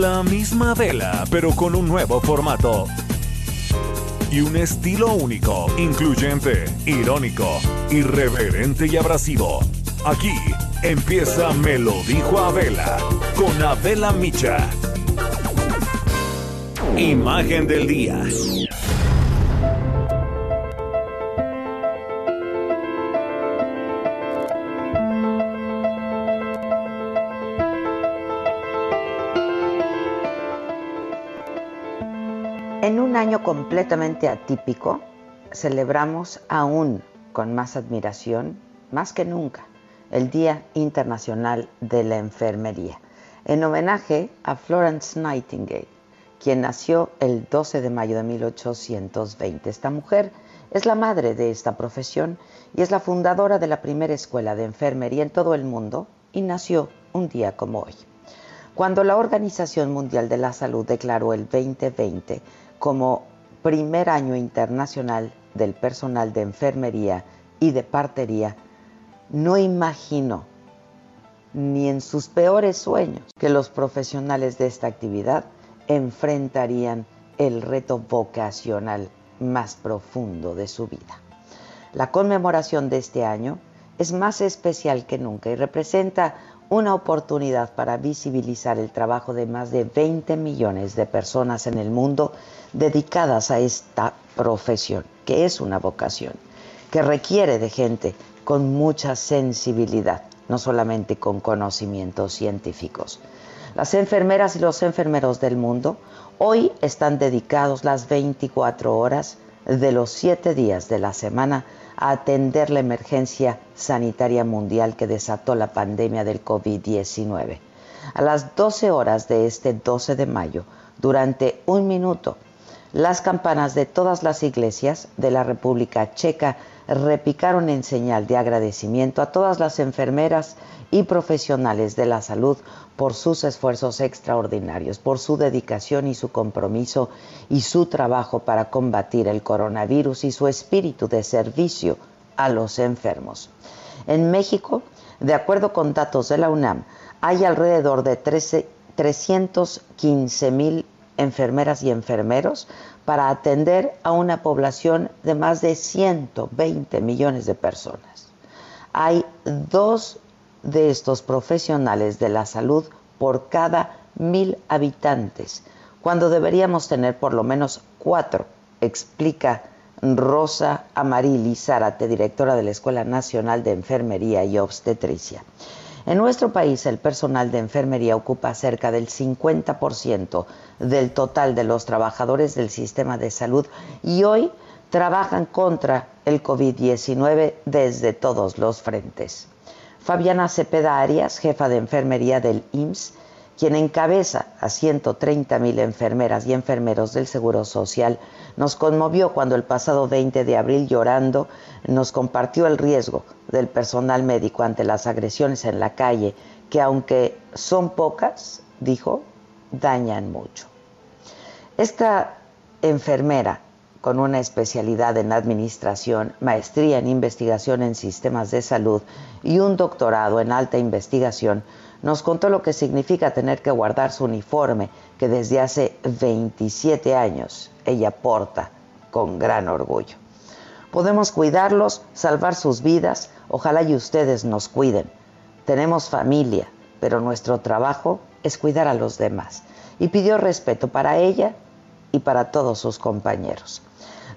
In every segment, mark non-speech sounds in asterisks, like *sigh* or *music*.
La misma vela, pero con un nuevo formato. Y un estilo único, incluyente, irónico, irreverente y abrasivo. Aquí empieza Me lo dijo Abela, con Abela Micha. Imagen del día. Año completamente atípico, celebramos aún con más admiración, más que nunca, el Día Internacional de la Enfermería, en homenaje a Florence Nightingale, quien nació el 12 de mayo de 1820. Esta mujer es la madre de esta profesión y es la fundadora de la primera escuela de enfermería en todo el mundo y nació un día como hoy. Cuando la Organización Mundial de la Salud declaró el 2020 como primer año internacional del personal de enfermería y de partería, no imagino ni en sus peores sueños que los profesionales de esta actividad enfrentarían el reto vocacional más profundo de su vida. La conmemoración de este año es más especial que nunca y representa una oportunidad para visibilizar el trabajo de más de 20 millones de personas en el mundo dedicadas a esta profesión, que es una vocación, que requiere de gente con mucha sensibilidad, no solamente con conocimientos científicos. Las enfermeras y los enfermeros del mundo hoy están dedicados las 24 horas de los 7 días de la semana a atender la emergencia sanitaria mundial que desató la pandemia del COVID-19. A las 12 horas de este 12 de mayo, durante un minuto, las campanas de todas las iglesias de la República Checa repicaron en señal de agradecimiento a todas las enfermeras y profesionales de la salud por sus esfuerzos extraordinarios, por su dedicación y su compromiso y su trabajo para combatir el coronavirus y su espíritu de servicio a los enfermos. En México, de acuerdo con datos de la UNAM, hay alrededor de 13, 315 mil enfermeras y enfermeros para atender a una población de más de 120 millones de personas. Hay dos de estos profesionales de la salud por cada mil habitantes, cuando deberíamos tener por lo menos cuatro, explica Rosa Amarili Zárate, directora de la Escuela Nacional de Enfermería y Obstetricia. En nuestro país el personal de enfermería ocupa cerca del 50% del total de los trabajadores del sistema de salud y hoy trabajan contra el COVID-19 desde todos los frentes. Fabiana Cepeda Arias, jefa de enfermería del IMSS, quien encabeza a 130 mil enfermeras y enfermeros del Seguro Social, nos conmovió cuando el pasado 20 de abril llorando nos compartió el riesgo del personal médico ante las agresiones en la calle, que aunque son pocas, dijo, dañan mucho. Esta enfermera con una especialidad en administración, maestría en investigación en sistemas de salud y un doctorado en alta investigación, nos contó lo que significa tener que guardar su uniforme que desde hace 27 años ella porta con gran orgullo. Podemos cuidarlos, salvar sus vidas, ojalá y ustedes nos cuiden. Tenemos familia, pero nuestro trabajo es cuidar a los demás. Y pidió respeto para ella y para todos sus compañeros.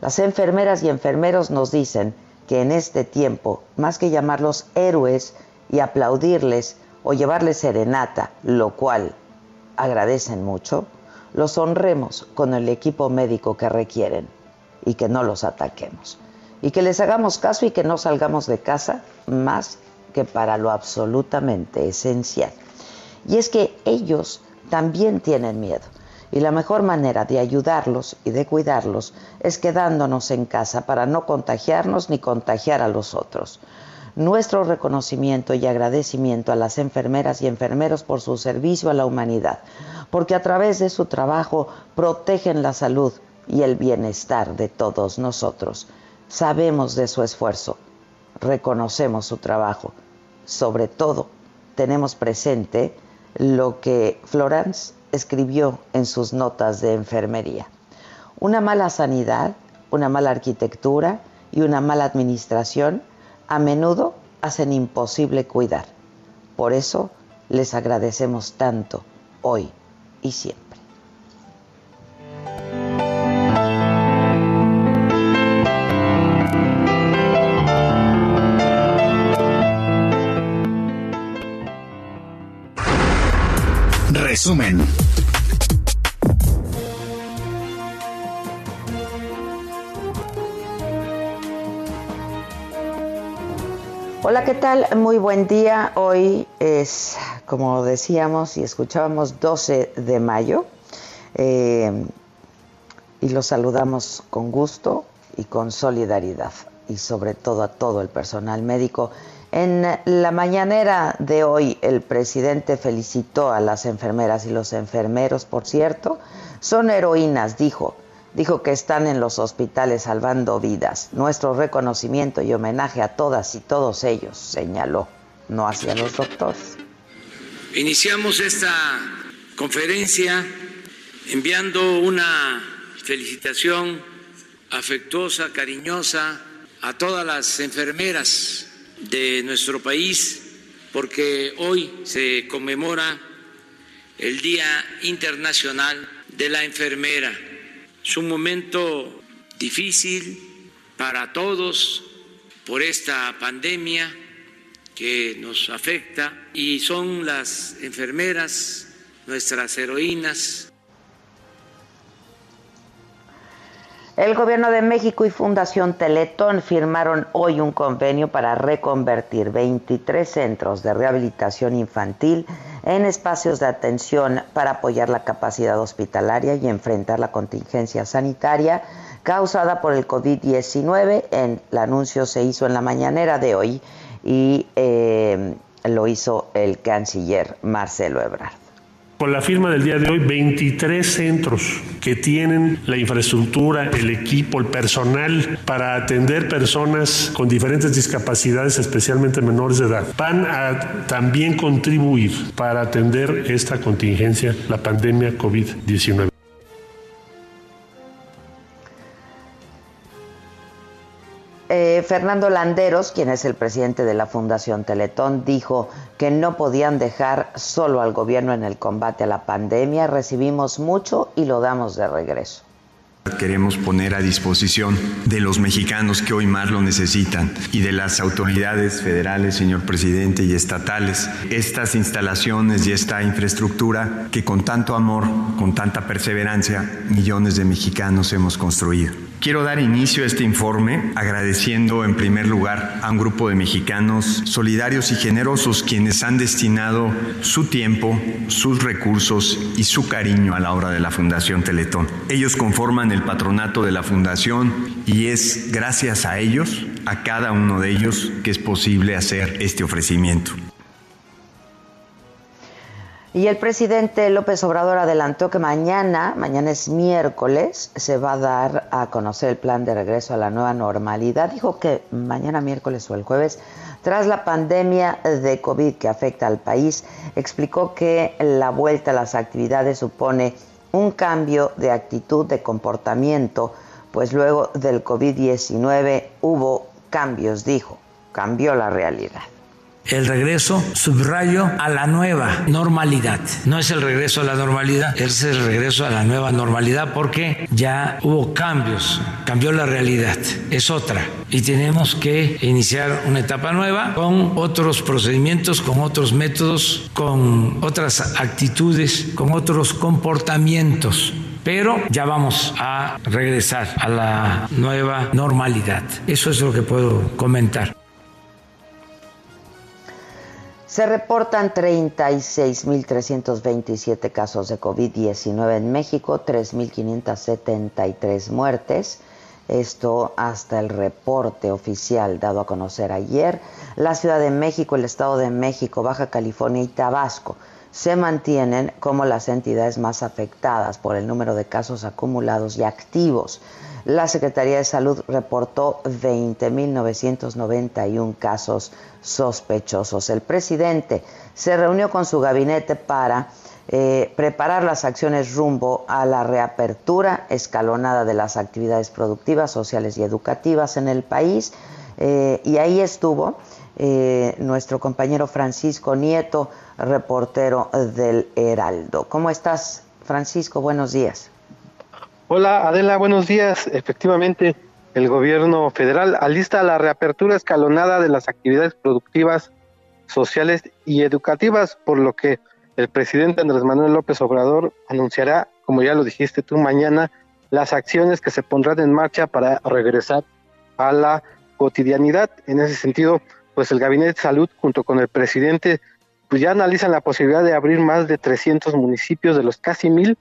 Las enfermeras y enfermeros nos dicen que en este tiempo, más que llamarlos héroes y aplaudirles o llevarles serenata, lo cual agradecen mucho, los honremos con el equipo médico que requieren y que no los ataquemos. y que les hagamos caso y que no salgamos de casa más que para lo absolutamente esencial. Y es que ellos también tienen miedo y la mejor manera de ayudarlos y de cuidarlos es quedándonos en casa para no contagiarnos ni contagiar a los otros. Nuestro reconocimiento y agradecimiento a las enfermeras y enfermeros por su servicio a la humanidad, porque a través de su trabajo protegen la salud y el bienestar de todos nosotros. Sabemos de su esfuerzo, reconocemos su trabajo, sobre todo tenemos presente lo que Florence escribió en sus notas de enfermería. Una mala sanidad, una mala arquitectura y una mala administración a menudo hacen imposible cuidar. Por eso les agradecemos tanto hoy y siempre. Resumen. Hola, ¿qué tal? Muy buen día. Hoy es, como decíamos y escuchábamos, 12 de mayo. Eh, y los saludamos con gusto y con solidaridad. Y sobre todo a todo el personal médico en la mañanera de hoy, el presidente felicitó a las enfermeras y los enfermeros, por cierto. Son heroínas, dijo. Dijo que están en los hospitales salvando vidas. Nuestro reconocimiento y homenaje a todas y todos ellos, señaló, no hacia los doctores. Iniciamos esta conferencia enviando una felicitación afectuosa, cariñosa a todas las enfermeras de nuestro país porque hoy se conmemora el Día Internacional de la Enfermera. Es un momento difícil para todos por esta pandemia que nos afecta y son las enfermeras nuestras heroínas El Gobierno de México y Fundación Teletón firmaron hoy un convenio para reconvertir 23 centros de rehabilitación infantil en espacios de atención para apoyar la capacidad hospitalaria y enfrentar la contingencia sanitaria causada por el COVID-19. El anuncio se hizo en la mañanera de hoy y eh, lo hizo el canciller Marcelo Ebrard. Con la firma del día de hoy, 23 centros que tienen la infraestructura, el equipo, el personal para atender personas con diferentes discapacidades, especialmente menores de edad, van a también contribuir para atender esta contingencia, la pandemia COVID-19. Eh, Fernando Landeros, quien es el presidente de la Fundación Teletón, dijo que no podían dejar solo al gobierno en el combate a la pandemia. Recibimos mucho y lo damos de regreso. Queremos poner a disposición de los mexicanos que hoy más lo necesitan y de las autoridades federales, señor presidente, y estatales, estas instalaciones y esta infraestructura que con tanto amor, con tanta perseverancia, millones de mexicanos hemos construido. Quiero dar inicio a este informe agradeciendo en primer lugar a un grupo de mexicanos solidarios y generosos quienes han destinado su tiempo, sus recursos y su cariño a la obra de la Fundación Teletón. Ellos conforman el patronato de la Fundación y es gracias a ellos, a cada uno de ellos, que es posible hacer este ofrecimiento. Y el presidente López Obrador adelantó que mañana, mañana es miércoles, se va a dar a conocer el plan de regreso a la nueva normalidad. Dijo que mañana miércoles o el jueves, tras la pandemia de COVID que afecta al país, explicó que la vuelta a las actividades supone un cambio de actitud, de comportamiento, pues luego del COVID-19 hubo cambios, dijo, cambió la realidad el regreso, subrayo, a la nueva normalidad. No es el regreso a la normalidad, es el regreso a la nueva normalidad porque ya hubo cambios, cambió la realidad, es otra. Y tenemos que iniciar una etapa nueva con otros procedimientos, con otros métodos, con otras actitudes, con otros comportamientos pero ya vamos a regresar a la nueva normalidad. Eso es lo que puedo comentar. Se reportan 36.327 casos de COVID-19 en México, 3.573 muertes. Esto hasta el reporte oficial dado a conocer ayer. La Ciudad de México, el Estado de México, Baja California y Tabasco se mantienen como las entidades más afectadas por el número de casos acumulados y activos. La Secretaría de Salud reportó 20.991 casos sospechosos. El presidente se reunió con su gabinete para eh, preparar las acciones rumbo a la reapertura escalonada de las actividades productivas, sociales y educativas en el país. Eh, y ahí estuvo eh, nuestro compañero Francisco Nieto, reportero del Heraldo. ¿Cómo estás, Francisco? Buenos días. Hola Adela, buenos días. Efectivamente, el gobierno federal alista la reapertura escalonada de las actividades productivas, sociales y educativas, por lo que el presidente Andrés Manuel López Obrador anunciará, como ya lo dijiste tú, mañana las acciones que se pondrán en marcha para regresar a la cotidianidad. En ese sentido, pues el Gabinete de Salud junto con el presidente pues ya analizan la posibilidad de abrir más de 300 municipios de los casi mil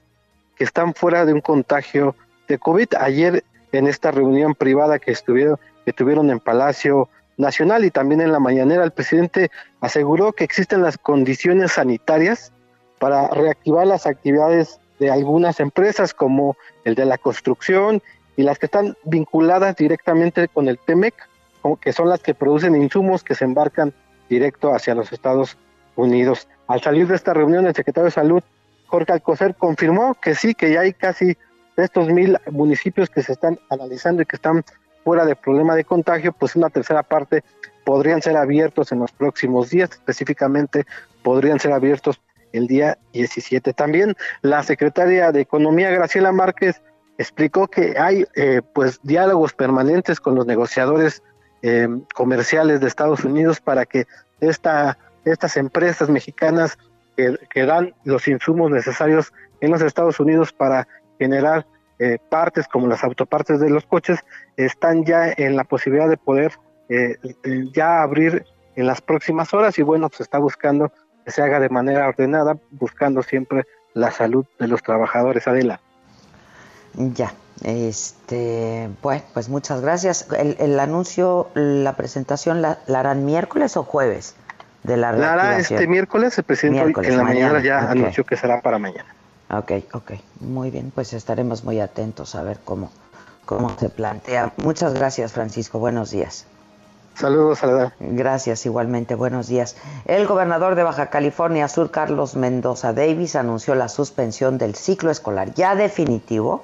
que están fuera de un contagio de COVID. Ayer en esta reunión privada que estuvieron, que tuvieron en Palacio Nacional y también en la mañanera, el presidente aseguró que existen las condiciones sanitarias para reactivar las actividades de algunas empresas como el de la construcción y las que están vinculadas directamente con el TEMEC, que son las que producen insumos que se embarcan directo hacia los Estados Unidos. Al salir de esta reunión, el secretario de Salud Jorge Alcocer confirmó que sí, que ya hay casi estos mil municipios que se están analizando y que están fuera de problema de contagio, pues una tercera parte podrían ser abiertos en los próximos días, específicamente podrían ser abiertos el día 17. También la secretaria de Economía, Graciela Márquez, explicó que hay eh, pues diálogos permanentes con los negociadores eh, comerciales de Estados Unidos para que esta, estas empresas mexicanas que, dan los insumos necesarios en los Estados Unidos para generar eh, partes como las autopartes de los coches están ya en la posibilidad de poder eh, ya abrir en las próximas horas y bueno, se está buscando que se haga de manera ordenada, buscando siempre la salud de los trabajadores. Adela. Ya, este, bueno, pues muchas gracias. El, anuncio, la presentación, la, harán miércoles o jueves? de la Lara, este miércoles, el presidente en la mañana, ya anunció que será para mañana. Ok, ok. Muy bien, pues estaremos muy atentos a ver cómo, cómo se plantea. Muchas gracias, Francisco. Buenos días. Saludos, Salada. Gracias, igualmente. Buenos días. El gobernador de Baja California Sur, Carlos Mendoza Davis, anunció la suspensión del ciclo escolar ya definitivo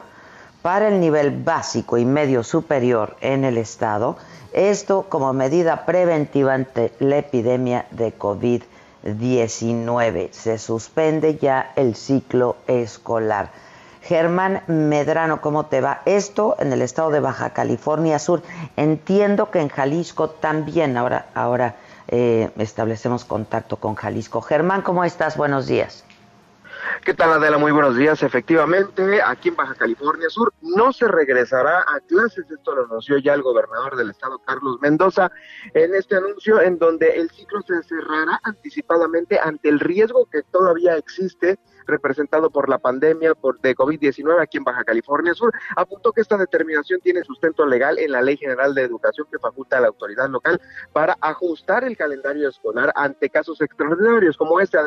para el nivel básico y medio superior en el estado esto como medida preventiva ante la epidemia de COVID-19. Se suspende ya el ciclo escolar. Germán Medrano, ¿cómo te va? Esto en el estado de Baja California Sur. Entiendo que en Jalisco también. Ahora, ahora eh, establecemos contacto con Jalisco. Germán, ¿cómo estás? Buenos días. ¿Qué tal Adela? Muy buenos días. Efectivamente, aquí en Baja California Sur no se regresará a clases. Esto lo anunció ya el gobernador del estado, Carlos Mendoza, en este anuncio en donde el ciclo se cerrará anticipadamente ante el riesgo que todavía existe representado por la pandemia por, de COVID-19 aquí en Baja California Sur, apuntó que esta determinación tiene sustento legal en la Ley General de Educación que faculta a la autoridad local para ajustar el calendario escolar ante casos extraordinarios como este,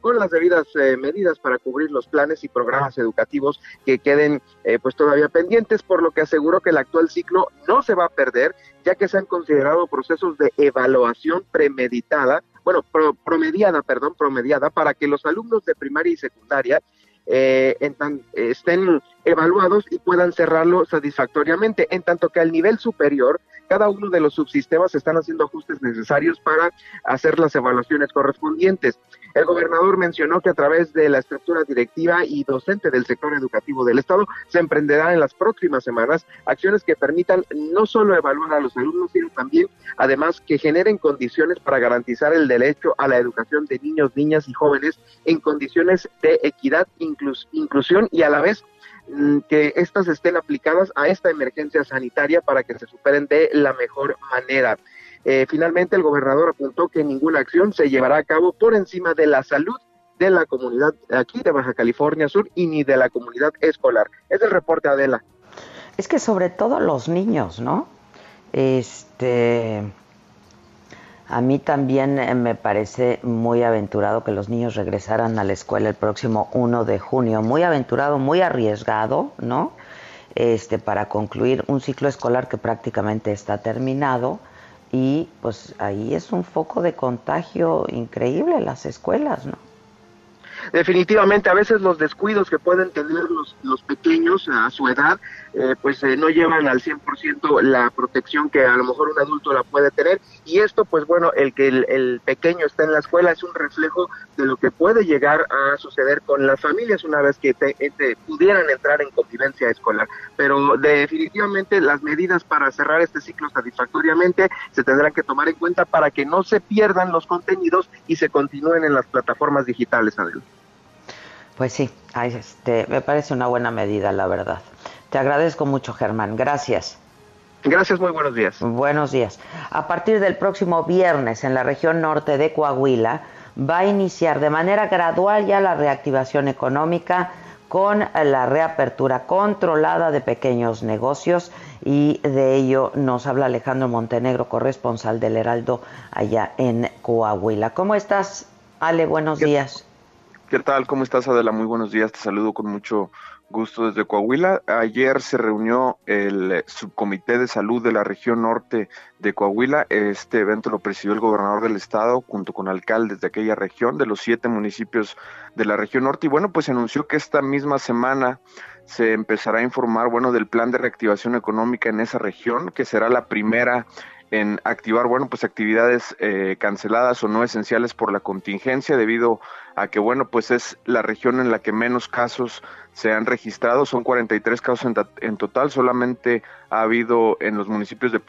con las debidas eh, medidas para cubrir los planes y programas educativos que queden eh, pues todavía pendientes, por lo que aseguró que el actual ciclo no se va a perder, ya que se han considerado procesos de evaluación premeditada bueno, promediada, perdón, promediada, para que los alumnos de primaria y secundaria eh, estén evaluados y puedan cerrarlo satisfactoriamente, en tanto que al nivel superior, cada uno de los subsistemas están haciendo ajustes necesarios para hacer las evaluaciones correspondientes. El gobernador mencionó que a través de la estructura directiva y docente del sector educativo del Estado se emprenderán en las próximas semanas acciones que permitan no solo evaluar a los alumnos, sino también, además, que generen condiciones para garantizar el derecho a la educación de niños, niñas y jóvenes en condiciones de equidad, inclusión y a la vez mm, que estas estén aplicadas a esta emergencia sanitaria para que se superen de la mejor manera. Eh, finalmente, el gobernador apuntó que ninguna acción se llevará a cabo por encima de la salud de la comunidad aquí de Baja California Sur y ni de la comunidad escolar. Es el reporte, Adela. Es que sobre todo los niños, ¿no? Este, a mí también eh, me parece muy aventurado que los niños regresaran a la escuela el próximo 1 de junio. Muy aventurado, muy arriesgado, ¿no? Este, para concluir un ciclo escolar que prácticamente está terminado y pues ahí es un foco de contagio increíble las escuelas, ¿no? definitivamente a veces los descuidos que pueden tener los, los pequeños a su edad, eh, pues eh, no llevan al 100% la protección que a lo mejor un adulto la puede tener. Y esto, pues bueno, el que el, pequeño está en la escuela es un reflejo de lo que puede llegar a suceder con las familias una vez que te, pudieran entrar en convivencia escolar. Pero definitivamente las medidas para cerrar este ciclo satisfactoriamente se tendrán que tomar en cuenta para que no se pierdan los contenidos y se continúen en las plataformas digitales, Adel. Pues sí, este, me parece una buena medida, la verdad. Te agradezco mucho, Germán. Gracias. Gracias, muy buenos días. Buenos días. A partir del próximo viernes en la región norte de Coahuila va a iniciar de manera gradual ya la reactivación económica con la reapertura controlada de pequeños negocios y de ello nos habla Alejandro Montenegro, corresponsal del Heraldo allá en Coahuila. ¿Cómo estás, Ale? Buenos días. ¿Qué tal? ¿Cómo estás, Adela? Muy buenos días. Te saludo con mucho gusto desde Coahuila. Ayer se reunió el subcomité de salud de la región norte de Coahuila. Este evento lo presidió el gobernador del estado junto con alcaldes de aquella región, de los siete municipios de la región norte. Y bueno, pues anunció que esta misma semana se empezará a informar, bueno, del plan de reactivación económica en esa región, que será la primera en activar, bueno, pues actividades eh, canceladas o no esenciales por la contingencia debido a que, bueno, pues es la región en la que menos casos se han registrado, son 43 casos en, en total, solamente ha habido en los municipios de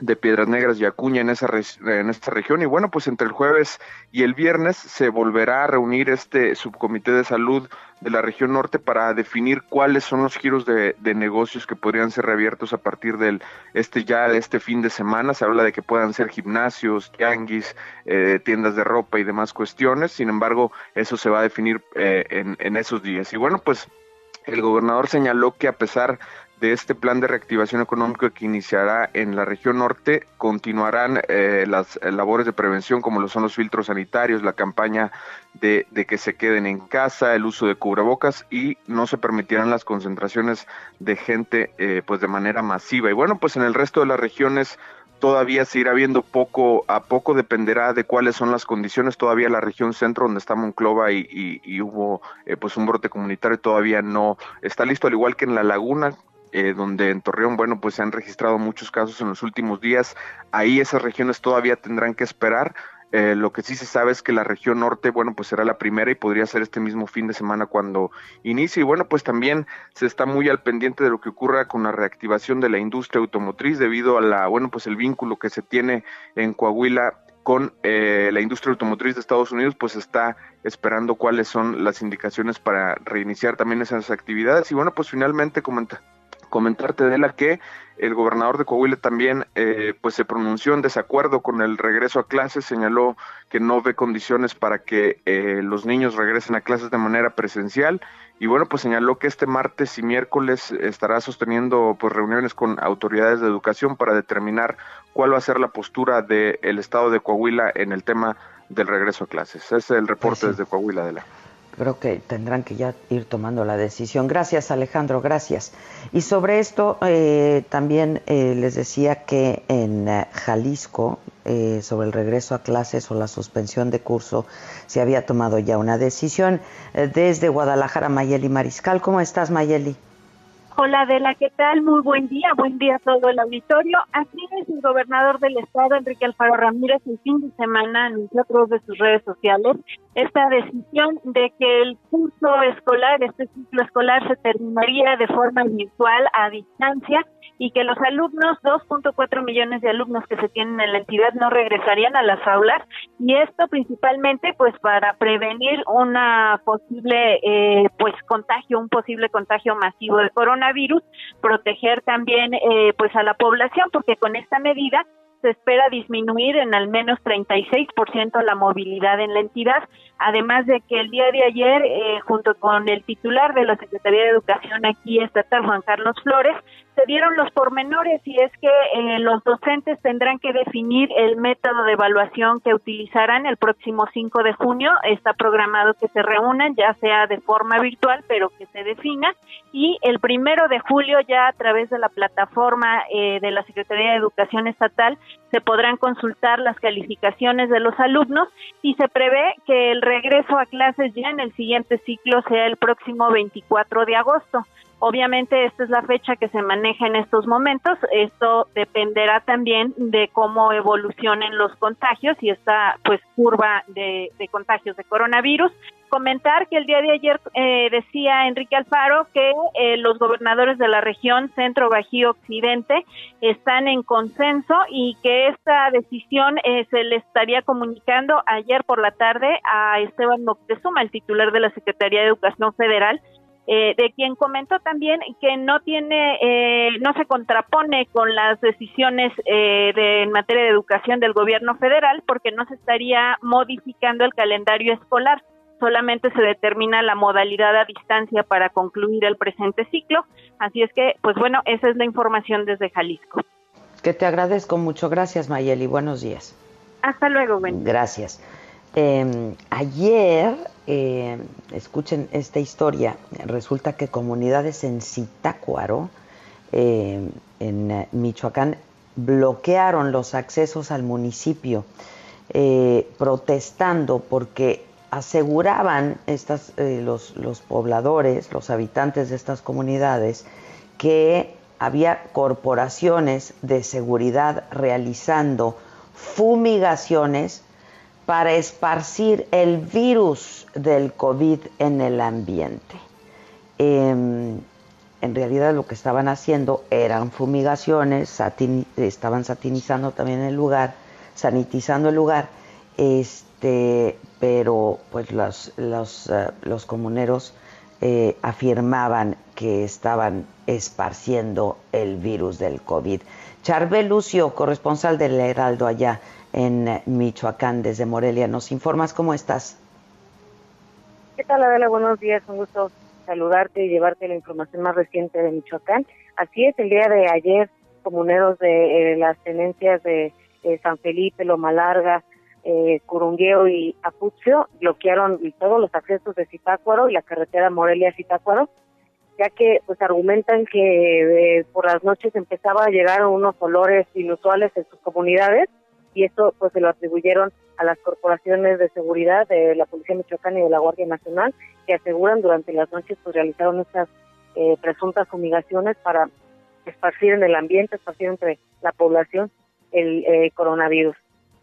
de Piedras Negras y Acuña en, esa en esta región. Y bueno, pues entre el jueves y el viernes se volverá a reunir este subcomité de salud de la región norte para definir cuáles son los giros de, negocios que podrían ser reabiertos a partir del este ya de este fin de semana. Se habla de que puedan ser gimnasios, tianguis, eh, tiendas de ropa y demás cuestiones. Sin embargo, eso se va a definir eh, en, en esos días. Y bueno, pues el gobernador señaló que a pesar de este plan de reactivación económica que iniciará en la región norte, continuarán eh, las eh, labores de prevención como lo son los filtros sanitarios, la campaña de, que se queden en casa, el uso de cubrebocas y no se permitirán las concentraciones de gente eh, pues de manera masiva. Y bueno, pues en el resto de las regiones todavía se irá viendo poco a poco, dependerá de cuáles son las condiciones. Todavía la región centro, donde está Monclova y, y, hubo pues un brote comunitario, todavía no está listo, al igual que en la laguna, eh, donde en Torreón, bueno, pues se han registrado muchos casos en los últimos días. Ahí esas regiones todavía tendrán que esperar. Eh, lo que sí se sabe es que la región norte, bueno, pues será la primera y podría ser este mismo fin de semana cuando inicie. Y bueno, pues también se está muy al pendiente de lo que ocurra con la reactivación de la industria automotriz debido a la, bueno, pues el vínculo que se tiene en Coahuila con eh, la industria automotriz de Estados Unidos, pues está esperando cuáles son las indicaciones para reiniciar también esas actividades. Y bueno, pues finalmente comenta, comentarte de la que el gobernador de Coahuila también eh, pues se pronunció en desacuerdo con el regreso a clases, señaló que no ve condiciones para que eh, los niños regresen a clases de manera presencial y bueno pues señaló que este martes y miércoles estará sosteniendo pues reuniones con autoridades de educación para determinar cuál va a ser la postura del estado de Coahuila en el tema del regreso a clases. Ese es el reporte pues desde Coahuila de la creo que tendrán que ya ir tomando la decisión. Gracias Alejandro, gracias. Y sobre esto eh, también eh, les decía que en eh, Jalisco, sobre el regreso a clases o la suspensión de curso, se había tomado ya una decisión. desde Guadalajara, Mayeli Mariscal, ¿cómo estás Mayeli? Hola Adela, ¿qué tal? Muy buen día, buen día a todo el auditorio. Así es, el gobernador del estado, Enrique Alfaro Ramírez, el fin de semana anunció a través de sus redes sociales esta decisión de que el curso escolar, este ciclo escolar, se terminaría de forma virtual a distancia y que los alumnos, 2.4 millones de alumnos que se tienen en la entidad no regresarían a las aulas y esto principalmente pues para prevenir una posible eh, pues contagio, un posible contagio masivo de coronavirus, proteger también eh, pues a la población porque con esta medida se espera disminuir en al menos 36% la movilidad en la entidad, además de que el día de ayer, eh, junto con el titular de la Secretaría de Educación aquí estatal, Juan Carlos Flores, se dieron los pormenores y es que eh, los docentes tendrán que definir el método de evaluación que utilizarán el próximo 5 de junio. Está programado que se reúnan, ya sea de forma virtual, pero que se defina. Y el primero de julio, ya a través de la plataforma eh, de la Secretaría de Educación Estatal, se podrán consultar las calificaciones de los alumnos y se prevé que el regreso a clases ya en el siguiente ciclo sea el próximo 24 de agosto. Obviamente esta es la fecha que se maneja en estos momentos. Esto dependerá también de cómo evolucionen los contagios y esta pues curva de, contagios de coronavirus. Comentar que el día de ayer eh, decía Enrique Alfaro que eh, los gobernadores de la región Centro, Bajío, Occidente están en consenso y que esta decisión eh, se le estaría comunicando ayer por la tarde a Esteban Moctezuma, el titular de la Secretaría de Educación Federal, eh, de quien comentó también que no tiene, eh, no se contrapone con las decisiones eh, de, en materia de educación del gobierno federal porque no se estaría modificando el calendario escolar, solamente se determina la modalidad a distancia para concluir el presente ciclo, así es que, pues bueno, esa es la información desde Jalisco. Que te agradezco mucho, gracias Mayeli, buenos días. Hasta luego, Ben. Gracias. Em, ayer, em, escuchen esta historia, resulta que comunidades en Zitácuaro, em, en Michoacán, bloquearon los accesos al municipio, eh, protestando porque aseguraban estas, eh, los, los pobladores, los habitantes de estas comunidades, que había corporaciones de seguridad realizando fumigaciones para esparcir el virus del COVID en el ambiente. Em, en realidad lo que estaban haciendo eran fumigaciones, estaban satinizando también el lugar, sanitizando el lugar, este, pero pues los, los, eh, comuneros eh, afirmaban que estaban esparciendo el virus del COVID. Charbel Lucio, corresponsal del Heraldo allá en Michoacán, desde Morelia. ¿Nos informas cómo estás? ¿Qué tal, Adela? Buenos días, un gusto saludarte y llevarte la información más reciente de Michoacán. Así es, el día de ayer, comuneros de eh, las tenencias de eh, San Felipe, Loma Larga, eh, Curungueo y Apucio bloquearon todos los accesos de Zitácuaro y la carretera Morelia-Zitácuaro, ya que pues argumentan que eh, por las noches empezaba a llegar unos olores inusuales en sus comunidades y esto pues se lo atribuyeron a las corporaciones de seguridad de la Policía Michoacán y de la Guardia Nacional que aseguran durante las noches pues realizaron estas eh, presuntas fumigaciones para esparcir en el ambiente, esparcir entre la población el eh, coronavirus.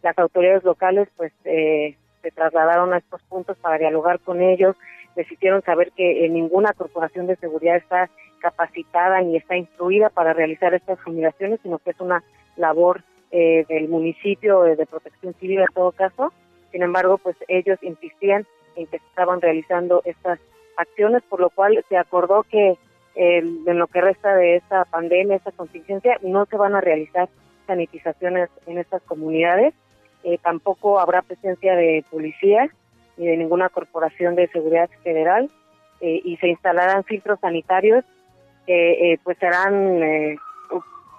Las autoridades locales pues eh, se trasladaron a estos puntos para dialogar con ellos, les hicieron saber que ninguna corporación de seguridad está capacitada ni está instruida para realizar estas fumigaciones, sino que es una labor eh, del municipio de protección civil en todo caso. Sin embargo, pues ellos insistían en que estaban realizando estas acciones, por lo cual se acordó que en lo que resta de esta pandemia, esta contingencia, no se van a realizar sanitizaciones en estas comunidades. Eh, tampoco habrá presencia de policías ni de ninguna corporación de seguridad federal eh, y se instalarán filtros sanitarios que pues serán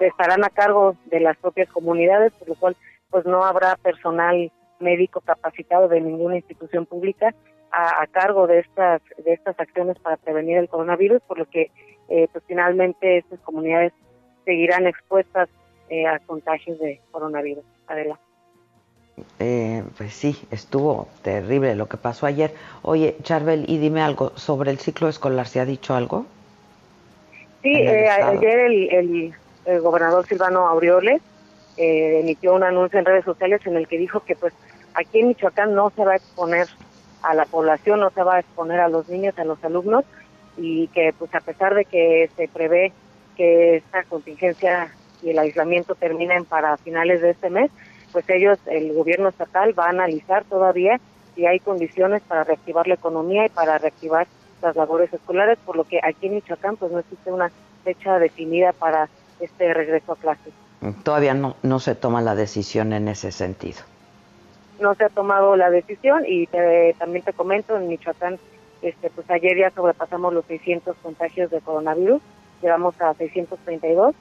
estarán a cargo de las propias comunidades, por lo cual pues no habrá personal médico capacitado de ninguna institución pública a, cargo de estas de estas acciones para prevenir el coronavirus, por lo que eh, pues finalmente estas comunidades seguirán expuestas eh, a contagios de coronavirus. Adelante. Eh, pues sí, estuvo terrible lo que pasó ayer. Oye, Charbel, y dime algo sobre el ciclo escolar, ¿se ha dicho algo? Sí, eh, ayer el, el, gobernador Silvano Aureoles eh, emitió un anuncio en redes sociales en el que dijo que pues aquí en Michoacán no se va a exponer a la población, no se va a exponer a los niños, a los alumnos y que pues a pesar de que se prevé que esta contingencia y el aislamiento terminen para finales de este mes, pues ellos, el gobierno estatal va a analizar todavía si hay condiciones para reactivar la economía y para reactivar las labores escolares, por lo que aquí en Michoacán pues no existe una fecha definida para este regreso a clases. Todavía no, no se toma la decisión en ese sentido. No se ha tomado la decisión y también te comento, en Michoacán, este, pues ayer ya sobrepasamos los 600 contagios de coronavirus, llegamos a 632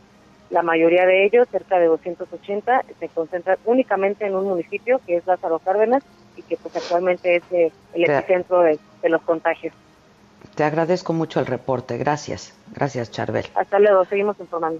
la mayoría de ellos, cerca de 280, se concentran únicamente en un municipio que es Lázaro Cárdenas y que pues actualmente es eh, el epicentro de, los contagios. Te agradezco mucho el reporte, gracias. Gracias, Charbel. Hasta luego, seguimos informando.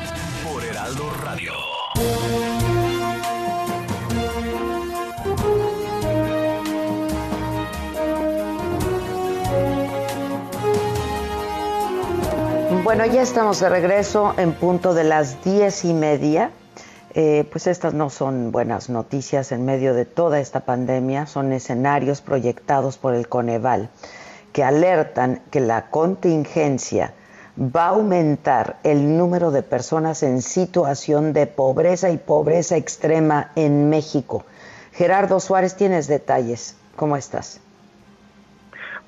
por Heraldo Radio. Bueno, ya estamos de regreso en punto de las diez y media. Eh, pues estas no son buenas noticias en medio de toda esta pandemia, son escenarios proyectados por el Coneval que alertan que la contingencia va a aumentar el número de personas en situación de pobreza y pobreza extrema en México. Gerardo Suárez, tienes detalles. ¿Cómo estás?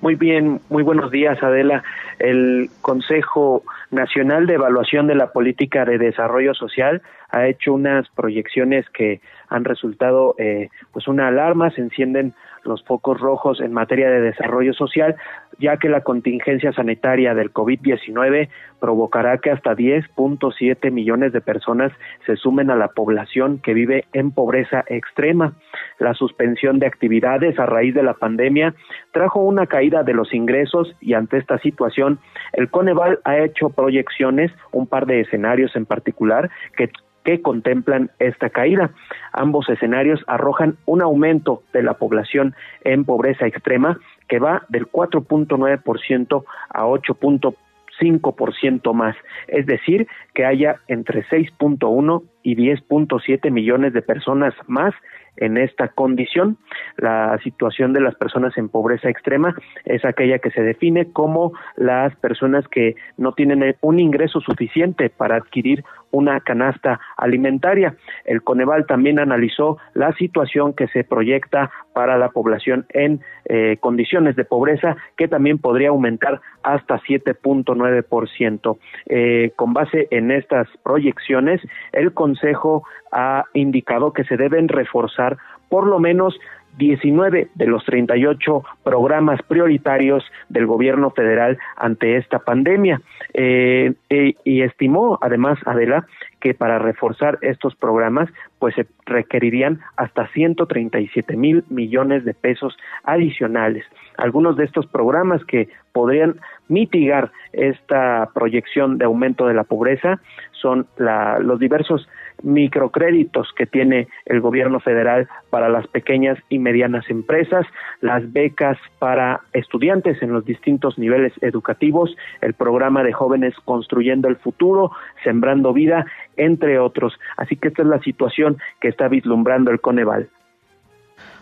Muy bien, muy buenos días, Adela. El Consejo Nacional de Evaluación de la Política de Desarrollo Social ha hecho unas proyecciones que han resultado eh, pues una alarma, se encienden los focos rojos en materia de desarrollo social, ya que la contingencia sanitaria del COVID-19 provocará que hasta 10.7 millones de personas se sumen a la población que vive en pobreza extrema. La suspensión de actividades a raíz de la pandemia trajo una caída de los ingresos y ante esta situación el Coneval ha hecho proyecciones, un par de escenarios en particular, que que contemplan esta caída. Ambos escenarios arrojan un aumento de la población en pobreza extrema que va del 4.9% a 8.5% más, es decir, que haya entre 6.1 y 10.7 millones de personas más en esta condición. La situación de las personas en pobreza extrema es aquella que se define como las personas que no tienen un ingreso suficiente para adquirir una canasta alimentaria. El Coneval también analizó la situación que se proyecta para la población en eh, condiciones de pobreza, que también podría aumentar hasta 7.9%. Eh, con base en estas proyecciones, el Consejo ha indicado que se deben reforzar por lo menos 19 de los 38 programas prioritarios del gobierno federal ante esta pandemia. Eh, eh, y estimó, además, Adela, que para reforzar estos programas, pues se requerirían hasta 137 mil millones de pesos adicionales. Algunos de estos programas que podrían mitigar esta proyección de aumento de la pobreza son los diversos microcréditos que tiene el gobierno federal para las pequeñas y medianas empresas, las becas para estudiantes en los distintos niveles educativos, el programa de jóvenes construyendo el futuro, sembrando vida, entre otros. Así que esta es la situación que está vislumbrando el Coneval.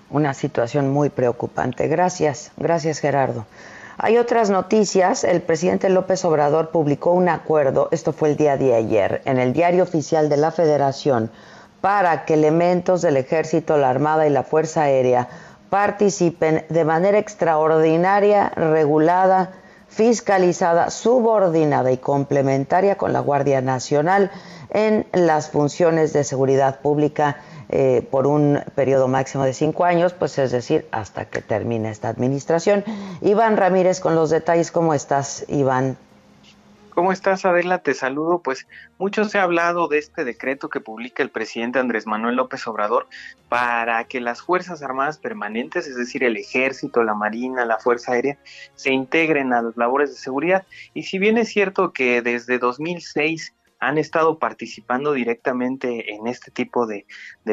Una situación muy preocupante. Gracias, gracias Gerardo. Hay otras noticias. El presidente López Obrador publicó un acuerdo, esto fue el día de ayer, en el diario oficial de la Federación, para que elementos del Ejército, la Armada y la Fuerza Aérea participen de manera extraordinaria, regulada, fiscalizada, subordinada y complementaria con la Guardia Nacional en las funciones de seguridad pública eh, por un periodo máximo de cinco años, pues es decir, hasta que termine esta administración. Iván Ramírez con los detalles, ¿cómo estás, Iván? ¿Cómo estás, Adela? Te saludo. Pues mucho se ha hablado de este decreto que publica el presidente Andrés Manuel López Obrador para que las Fuerzas Armadas permanentes, es decir, el Ejército, la Marina, la Fuerza Aérea, se integren a las labores de seguridad. Y si bien es cierto que desde 2006 han estado participando directamente en este tipo de,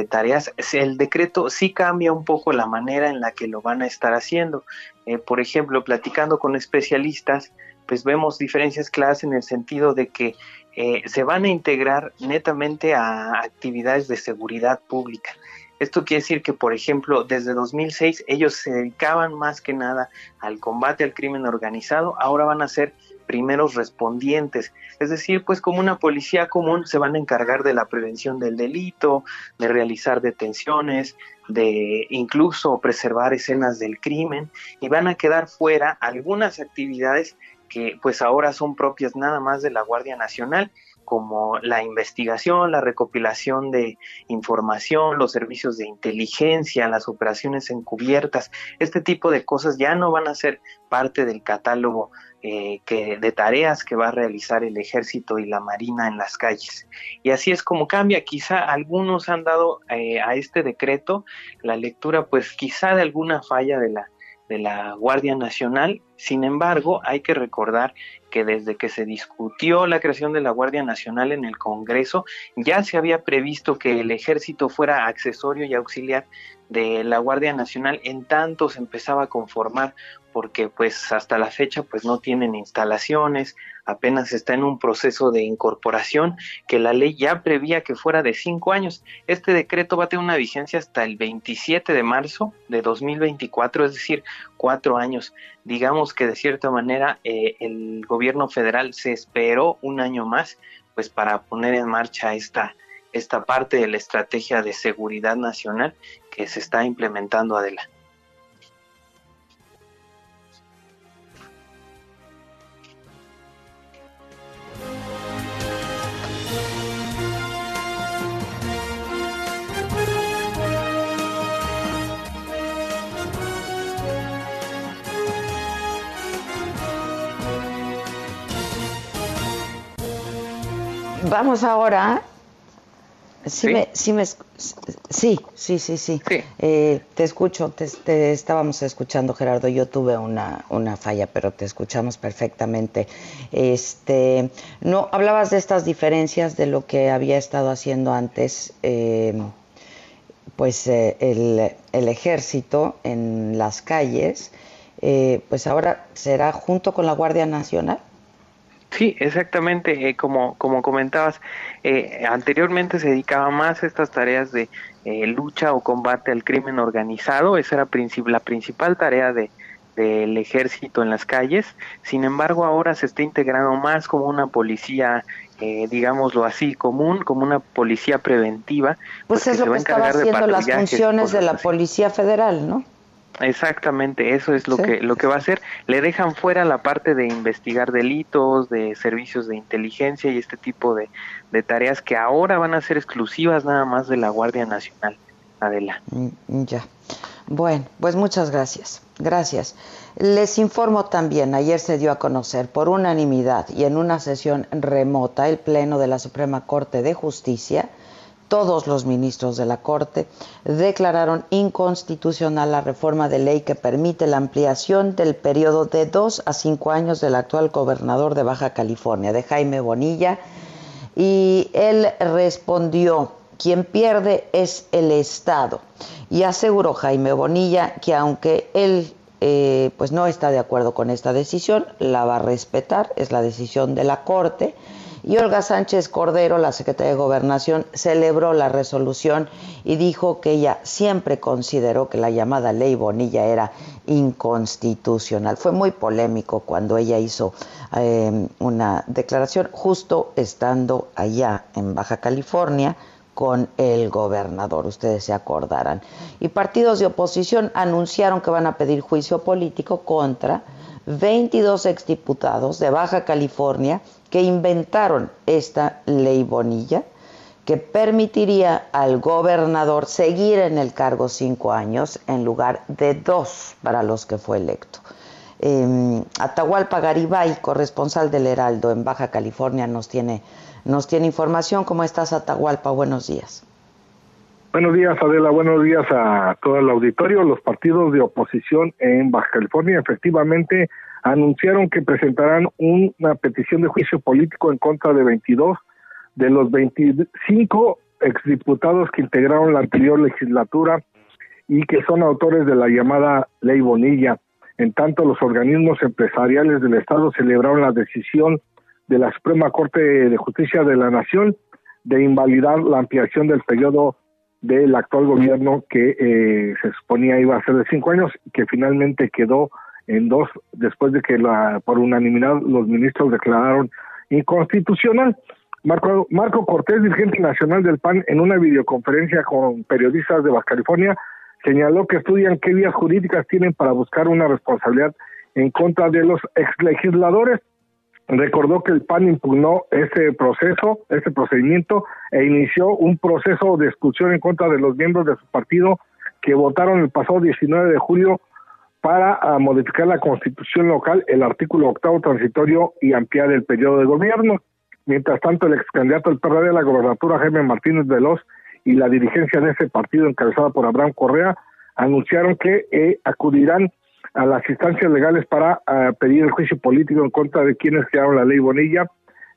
tareas, el decreto sí cambia un poco la manera en la que lo van a estar haciendo. Eh, por ejemplo, platicando con especialistas, pues vemos diferencias claras en el sentido de que eh, se van a integrar netamente a actividades de seguridad pública. Esto quiere decir que, por ejemplo, desde 2006 ellos se dedicaban más que nada al combate al crimen organizado, ahora van a ser primeros respondientes. Es decir, pues como una policía común se van a encargar de la prevención del delito, de realizar detenciones, de incluso preservar escenas del crimen y van a quedar fuera algunas actividades que pues ahora son propias nada más de la Guardia Nacional como la investigación, la recopilación de información, los servicios de inteligencia, las operaciones encubiertas, este tipo de cosas ya no van a ser parte del catálogo eh, de tareas que va a realizar el ejército y la marina en las calles. Y así es como cambia. Quizá algunos han dado eh, a este decreto la lectura, pues quizá de alguna falla de la de la Guardia Nacional. Sin embargo, hay que recordar que desde que se discutió la creación de la Guardia Nacional en el Congreso, ya se había previsto que el ejército fuera accesorio y auxiliar de la Guardia Nacional en tanto se empezaba a conformar porque pues hasta la fecha pues no tienen instalaciones, apenas está en un proceso de incorporación que la ley ya prevía que fuera de cinco años. Este decreto va a tener una vigencia hasta el 27 de marzo de 2024, es decir, cuatro años. Digamos que de cierta manera eh, el gobierno federal se esperó un año más pues para poner en marcha esta, esta parte de la estrategia de seguridad nacional que se está implementando adelante. Vamos ahora. Sí, ¿Sí? Me, sí, sí, sí, sí. Eh, te escucho, te, estábamos escuchando, Gerardo. Yo tuve una, una, falla, pero te escuchamos perfectamente. Este, no, hablabas de estas diferencias de lo que había estado haciendo antes, eh, pues eh, el, el, ejército en las calles, pues ahora será junto con la Guardia Nacional. Sí, exactamente, eh, como, como comentabas, eh, anteriormente se dedicaba más a estas tareas de eh, lucha o combate al crimen organizado, esa era la principal tarea de, del ejército en las calles, sin embargo ahora se está integrando más como una policía, digámoslo así, común, como una policía preventiva. Pues, pues es lo que estaba haciendo las funciones de la Policía Federal, ¿no? Exactamente, eso es lo que lo que va a hacer. Le dejan fuera la parte de investigar delitos, de servicios de inteligencia y este tipo de, de tareas que ahora van a ser exclusivas nada más de la Guardia Nacional. Adela. Mm, ya. Bueno, pues muchas gracias. Gracias. Les informo también, ayer se dio a conocer por unanimidad y en una sesión remota el Pleno de la Suprema Corte de Justicia todos los ministros de la Corte declararon inconstitucional la reforma de ley que permite la ampliación del periodo de dos a cinco años del actual gobernador de Baja California, de Jaime Bonilla, y él respondió, quien pierde es el Estado. Y aseguró Jaime Bonilla que aunque él eh, pues no está de acuerdo con esta decisión, la va a respetar, es la decisión de la Corte y Olga Sánchez Cordero, la secretaria de Gobernación, celebró la resolución y dijo que ella siempre consideró que la llamada ley Bonilla era inconstitucional. Fue muy polémico cuando ella hizo eh, una declaración justo estando allá en Baja California con el gobernador, ustedes se acordarán. Y partidos de oposición anunciaron que van a pedir juicio político contra 22 exdiputados de Baja California que inventaron esta ley Bonilla que permitiría al gobernador seguir en el cargo cinco años en lugar de dos para los que fue electo. Eh, Atahualpa Garibay, corresponsal del Heraldo en Baja California, nos tiene, nos tiene información. ¿Cómo estás, Atahualpa? Buenos días. Buenos días, Adela. Buenos días a todo el auditorio. Los partidos de oposición en Baja California efectivamente anunciaron que presentarán una petición de juicio político en contra de 22 de los 25 exdiputados que integraron la anterior legislatura y que son autores de la llamada Ley Bonilla. En tanto, los organismos empresariales del Estado celebraron la decisión de la Suprema Corte de Justicia de la Nación de invalidar la ampliación del periodo del actual gobierno que eh, se suponía iba a ser de cinco años y que finalmente quedó en dos después de que la, por unanimidad los ministros declararon inconstitucional. Marco, Marco Cortés, dirigente nacional del PAN, en una videoconferencia con periodistas de Baja California, señaló que estudian qué vías jurídicas tienen para buscar una responsabilidad en contra de los exlegisladores. Recordó que el PAN impugnó ese proceso, ese procedimiento, e inició un proceso de exclusión en contra de los miembros de su partido que votaron el pasado 19 de julio para ah, modificar la constitución local, el artículo octavo transitorio y ampliar el periodo de gobierno. Mientras tanto, el ex candidato del PRD a la gobernatura, Jaime Martínez Veloz, y la dirigencia de ese partido encabezada por Abraham Correa anunciaron que eh, acudirán a las instancias legales para ah, pedir el juicio político en contra de quienes crearon la ley Bonilla,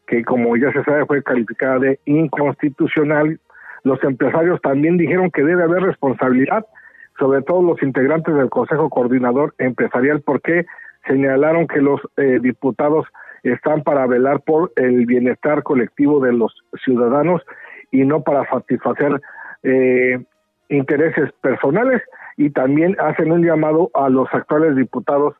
que como ya se sabe fue calificada de inconstitucional. Los empresarios también dijeron que debe haber responsabilidad, sobre todo los integrantes del Consejo Coordinador Empresarial, porque señalaron que los eh, diputados están para velar por el bienestar colectivo de los ciudadanos y no para satisfacer eh, intereses personales y también hacen un llamado a los actuales diputados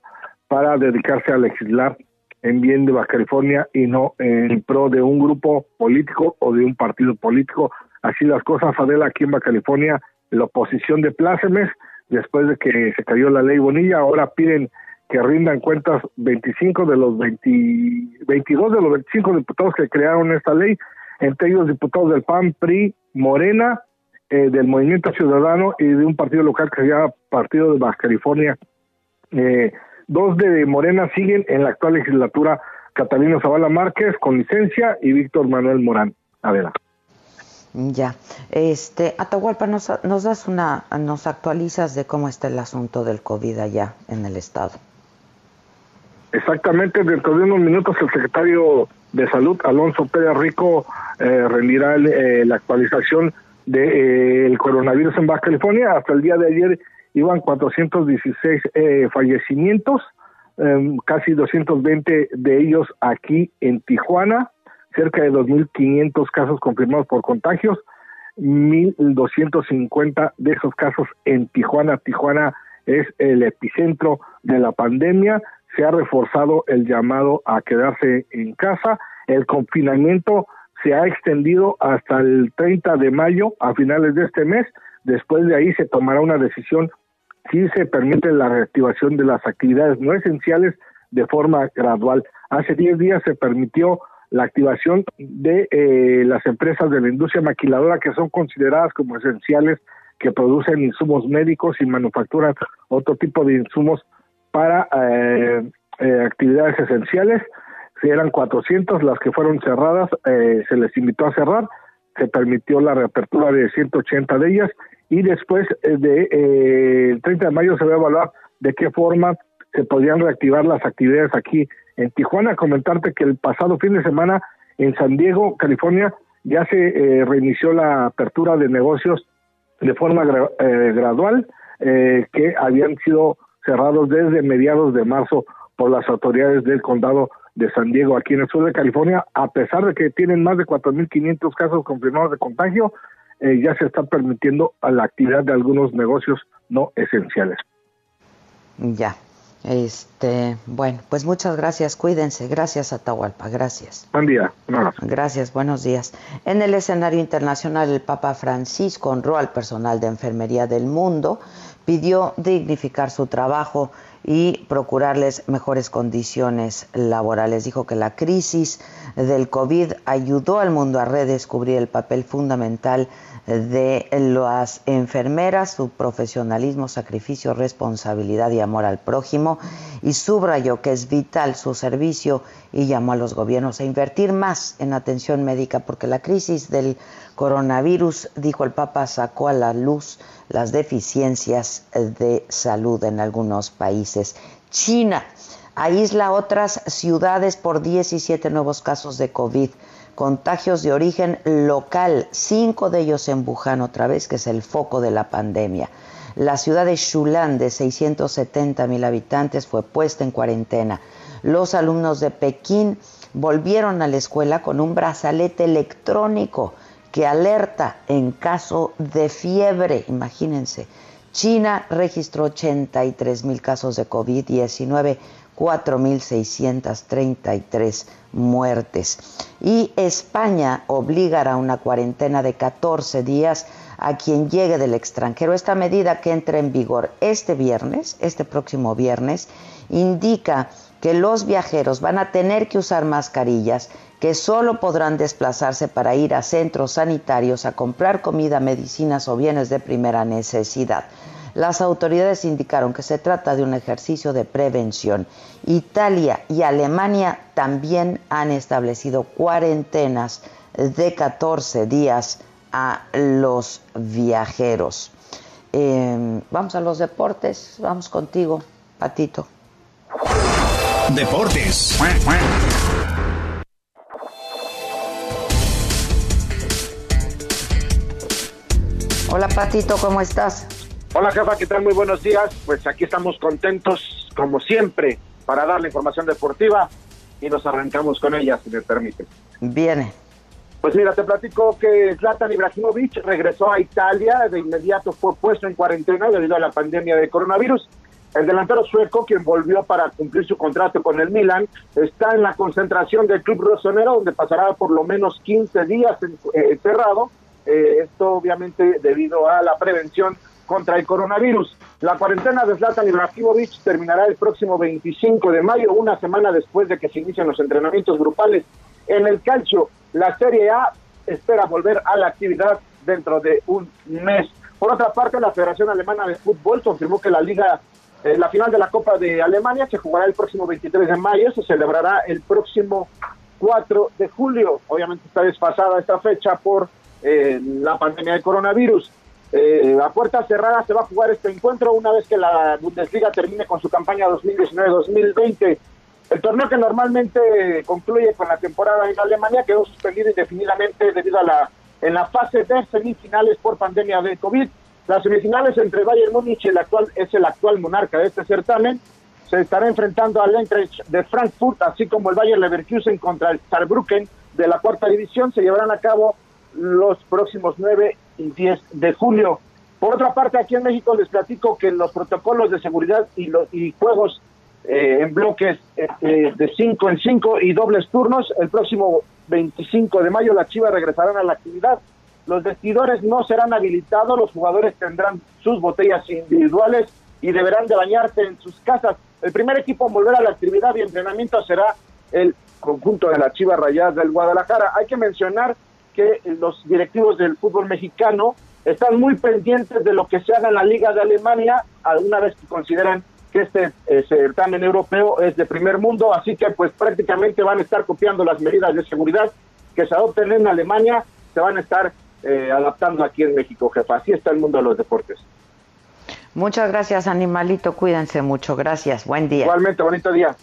para dedicarse a legislar en bien de Baja California y no en pro de un grupo político o de un partido político. Así las cosas, Adela, aquí en Baja California, la oposición de plácemes, después de que se cayó la ley Bonilla, ahora piden que rindan cuentas 25 de los 20, 22 de los 25 diputados que crearon esta ley entre ellos diputados del PAN, PRI, Morena, eh, del Movimiento Ciudadano y de un partido local que se llama Partido de Baja California. Eh, dos de Morena siguen en la actual legislatura, Catalino Zavala Márquez con licencia y Víctor Manuel Morán. Adela. Ya, este, Atahualpa, nos, das una, nos actualizas de cómo está el asunto del COVID allá en el estado. Exactamente, dentro de unos minutos el secretario de Salud, Alonso Pérez Rico, eh, rendirá eh, la actualización del de, eh, coronavirus en Baja California. Hasta el día de ayer iban 416 fallecimientos, em, casi 220 de ellos aquí en Tijuana, cerca de 2.500 casos confirmados por contagios, 1.250 de esos casos en Tijuana. Tijuana es el epicentro de la pandemia se ha reforzado el llamado a quedarse en casa. El confinamiento se ha extendido hasta el 30 de mayo, a finales de este mes. Después de ahí se tomará una decisión si se permite la reactivación de las actividades no esenciales de forma gradual. Hace 10 días se permitió la activación de eh, las empresas de la industria maquiladora que son consideradas como esenciales, que producen insumos médicos y manufacturan otro tipo de insumos para eh, eh, actividades esenciales. Si eran 400 las que fueron cerradas, eh, se les invitó a cerrar, se permitió la reapertura de 180 de ellas y después de el 30 de mayo se va a evaluar de qué forma se podrían reactivar las actividades aquí en Tijuana. Comentarte que el pasado fin de semana en San Diego, California, ya se reinició la apertura de negocios de forma gradual que habían sido cerrados desde mediados de marzo por las autoridades del condado de San Diego, aquí en el sur de California, a pesar de que tienen más de 4.500 casos confirmados de contagio, eh, ya se está permitiendo a la actividad de algunos negocios no esenciales. Ya, este, bueno, pues muchas gracias, cuídense, gracias Atahualpa, gracias. Buen día, Gracias, buenos días. En el escenario internacional, el Papa Francisco honró al personal de enfermería del mundo pidió dignificar su trabajo y procurarles mejores condiciones laborales. Dijo que la crisis del COVID ayudó al mundo a redescubrir el papel fundamental de las enfermeras, su profesionalismo, sacrificio, responsabilidad y amor al prójimo y subrayó que es vital su servicio y llamó a los gobiernos a invertir más en atención médica porque la crisis del coronavirus, dijo el Papa, sacó a la luz las deficiencias de salud en algunos países. China aísla otras ciudades por 17 nuevos casos de COVID contagios de origen local, cinco de ellos en Wuhan otra vez, que es el foco de la pandemia. La ciudad de Shulan, de 670 mil habitantes, fue puesta en cuarentena. Los alumnos de Pekín volvieron a la escuela con un brazalete electrónico que alerta en caso de fiebre, imagínense. China registró 83 mil casos de COVID-19 4.633 muertes. Y España obligará a una cuarentena de 14 días a quien llegue del extranjero. Esta medida que entra en vigor este viernes, este próximo viernes, indica que los viajeros van a tener que usar mascarillas, que solo podrán desplazarse para ir a centros sanitarios a comprar comida, medicinas o bienes de primera necesidad. Las autoridades indicaron que se trata de un ejercicio de prevención. Italia y Alemania también han establecido cuarentenas de 14 días a los viajeros. Em, vamos a los deportes. Vamos contigo, Patito. Deportes. Hola Patito, ¿cómo estás? Hola jefa, ¿qué tal? Muy buenos días. Pues aquí estamos contentos, como siempre, para dar la información deportiva y nos arrancamos con ella, si me permite. Viene. Pues mira, te platico que Zlatan Ibrahimovic regresó a Italia, de inmediato fue puesto en cuarentena debido a la pandemia de coronavirus. El delantero sueco, quien volvió para cumplir su contrato con el Milan, está en la concentración del club rosonero, donde pasará por lo menos 15 días eh, encerrado. Eh, esto obviamente debido a la prevención contra el coronavirus. La cuarentena de Zlatan Ibrahimovic terminará el próximo 25 de mayo, una semana después de que se inician los entrenamientos grupales. En el calcio, la Serie A espera volver a la actividad dentro de un mes. Por otra parte, la Federación Alemana de Fútbol confirmó que la liga, eh, la final de la Copa de Alemania se jugará el próximo 23 de mayo, se celebrará el próximo 4 de julio. Obviamente está desfasada esta fecha por eh, la pandemia del coronavirus. Eh, a puerta cerrada se va a jugar este encuentro una vez que la Bundesliga termine con su campaña 2019-2020. El torneo que normalmente concluye con la temporada en Alemania quedó suspendido indefinidamente debido a la en la fase de semifinales por pandemia de COVID. Las semifinales entre Bayern Múnich el actual es el actual monarca de este certamen se estará enfrentando al Eintracht de Frankfurt, así como el Bayern Leverkusen contra el Saarbrücken de la cuarta división. Se llevarán a cabo los próximos 9 y 10 de julio. Por otra parte, aquí en México les platico que los protocolos de seguridad y, los, y juegos eh, en bloques eh, eh, de 5 en 5 y dobles turnos, el próximo 25 de mayo las Chivas regresarán a la actividad. Los vestidores no serán habilitados, los jugadores tendrán sus botellas individuales y deberán de bañarse en sus casas. El primer equipo en volver a la actividad y entrenamiento será el conjunto de las Chivas Rayadas del Guadalajara. Hay que mencionar que los directivos del fútbol mexicano están muy pendientes de lo que se haga en la Liga de Alemania, alguna vez que consideran que este eh, certamen europeo es de primer mundo, así que pues prácticamente van a estar copiando las medidas de seguridad que se adopten en Alemania, se van a estar eh, adaptando aquí en México, jefa. Así está el mundo de los deportes. Muchas gracias, animalito. Cuídense mucho. Gracias. Buen día. Igualmente, bonito día.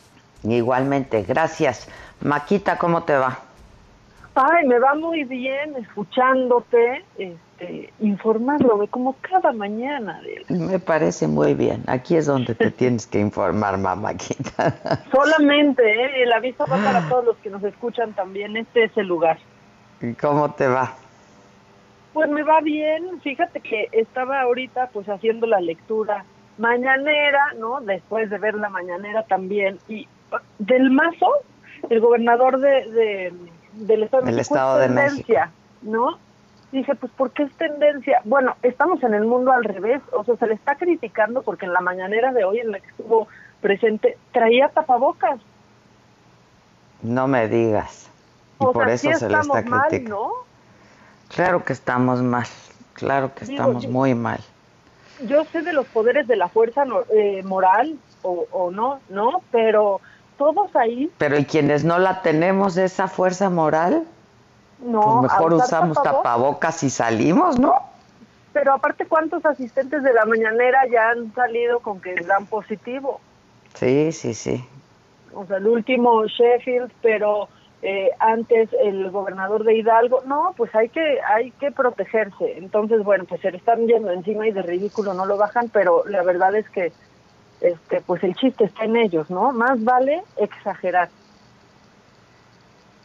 Igualmente. Gracias. Maquita, ¿cómo te va? Ay, me va muy bien escuchándote, este, informándome como cada mañana. Me parece muy bien. Aquí es donde te tienes que informar, mamáquita. *laughs* Solamente, ¿eh? el aviso va para todos los que nos escuchan también. Este es el lugar. ¿Y cómo te va? Pues me va bien. Fíjate que estaba ahorita pues haciendo la lectura mañanera, ¿no? Después de ver la mañanera también. Y del mazo, el gobernador de del Estado, de, Estado de tendencia, ¿no? Dije, pues, ¿por qué es tendencia? Bueno, estamos en el mundo al revés, o sea, se le está criticando porque en la mañanera de hoy, en la que estuvo presente, traía tapabocas. No me digas. Y O por sea, eso sí se le está mal, criticando. ¿no? Claro que estamos mal. Claro que Digo, estamos yo- muy mal. Yo sé de los poderes de la fuerza no- eh, moral o, o no, no, pero todos ahí, Pero y quienes no la tenemos esa fuerza moral, no. pues mejor usamos tapabocas. tapabocas y salimos, ¿no? Pero aparte, ¿cuántos asistentes de la mañanera ya han salido con que dan positivo? Sí, sí, sí. O sea, el último Sheffield, pero eh, antes el gobernador de Hidalgo. No, pues hay que hay que protegerse. Entonces, bueno, pues se le están yendo encima y de ridículo no lo bajan, pero la verdad es que este pues el chiste está en ellos, ¿no? Más vale exagerar.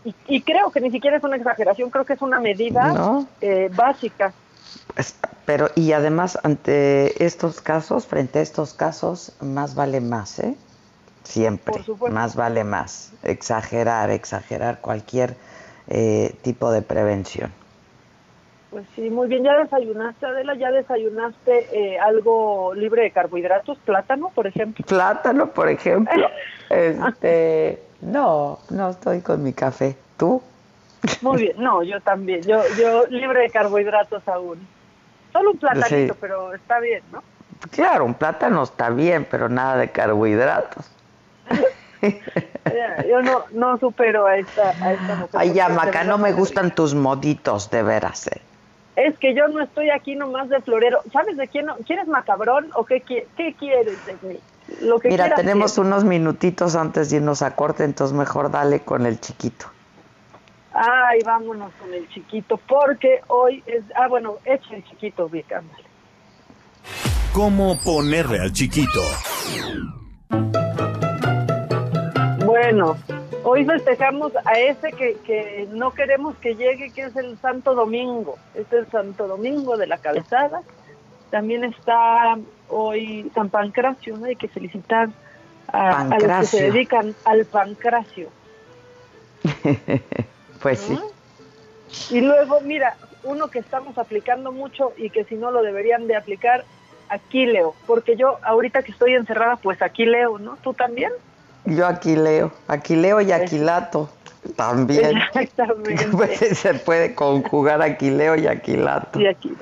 Y, y creo que ni siquiera es una exageración, creo que es una medida No. eh, básica. Es- Pero, y además, ante estos casos, frente a estos casos, más vale más, ¿eh? Siempre. Más vale más. Exagerar, exagerar cualquier eh, tipo de prevención. Pues sí, muy bien. ¿Ya desayunaste, Adela? ¿Ya desayunaste eh, algo libre de carbohidratos? ¿Plátano, por ejemplo? Plátano, por ejemplo. *laughs* este, no, no estoy con mi café. ¿Tú? Muy bien. No, yo también. Yo yo libre de carbohidratos aún. Solo un platanito, Sí. pero está bien, ¿no? Claro, un plátano está bien, pero nada de carbohidratos. Yo no no supero a esta, a esta mujer. Ay, ya, Maca, no me gustan tus moditos, de veras. eh. Es que yo no estoy aquí nomás de florero. ¿Sabes de quién? no? ¿Quieres macabrón o qué, qui- qué quieres de mí? Lo que Mira, tenemos quiero. unos minutitos antes de irnos a corte, entonces mejor dale con el chiquito. Ay, vámonos con el chiquito, porque hoy es... Ah, bueno, echa el chiquito, Vic, ándale. ¿Cómo ponerle al chiquito? Bueno, hoy festejamos a ese que, que no queremos que llegue, que es el Santo Domingo. Este es el Santo Domingo de la Calzada. También está hoy San Pancracio, ¿no? hay que felicitar a, a los que se dedican al pancracio. *laughs* Pues sí. Y luego, mira, uno que estamos aplicando mucho y que si no lo deberían de aplicar, aquí leo, porque yo ahorita que estoy encerrada, pues aquí leo, ¿no? ¿Tú también? Yo aquí leo, aquí leo y aquilato también. Exactamente. *laughs* Se puede conjugar aquileo y aquilato. Y aquí,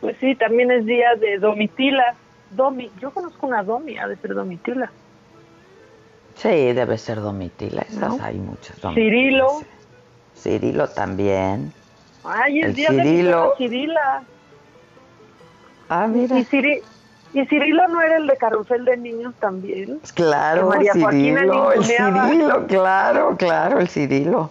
pues sí, también es día de Domitila. Domi, yo conozco una Domi, ha de ser Domitila. Sí, debe ser Domitila, esas ¿No? hay muchas. Domitilas. Cirilo. Cirilo también. Ay, es El día de Cirilo. perra Cirila. Ah, mira. Y, Ciri- y Cirilo no era el de Carrusel de Niños también. Claro, Que María Cirilo, el. Cirilo, claro, claro, el Cirilo.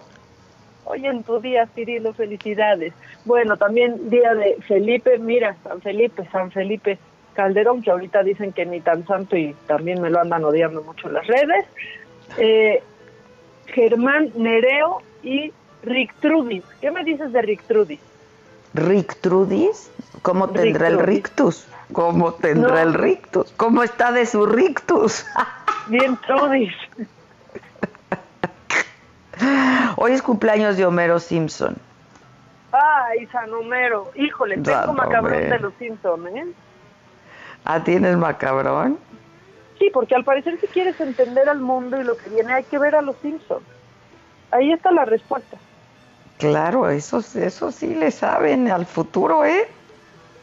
Oye, en tu día, Cirilo, felicidades. Bueno, también día de Felipe, mira, San Felipe, San Felipe Calderón, que ahorita dicen que ni tan santo y también me lo andan odiando mucho en las redes. Eh, Germán Nereo y Rick Trudis. ¿Qué me dices de Rick Trudis? ¿Rictrudis? ¿Cómo tendrá el rictus? ¿Cómo tendrá No. el rictus? ¿Cómo está de su rictus? *laughs* Bien, Trudis. Hoy es cumpleaños de Homero Simpson. Ay, San Homero. Híjole, tengo San macabrón Homero. de los Simpsons, ¿eh? Ah, ¿tienes macabrón? Sí, porque al parecer si quieres entender al mundo y lo que viene hay que ver a los Simpsons. Ahí está la respuesta. Claro, eso, eso sí le saben al futuro, ¿eh?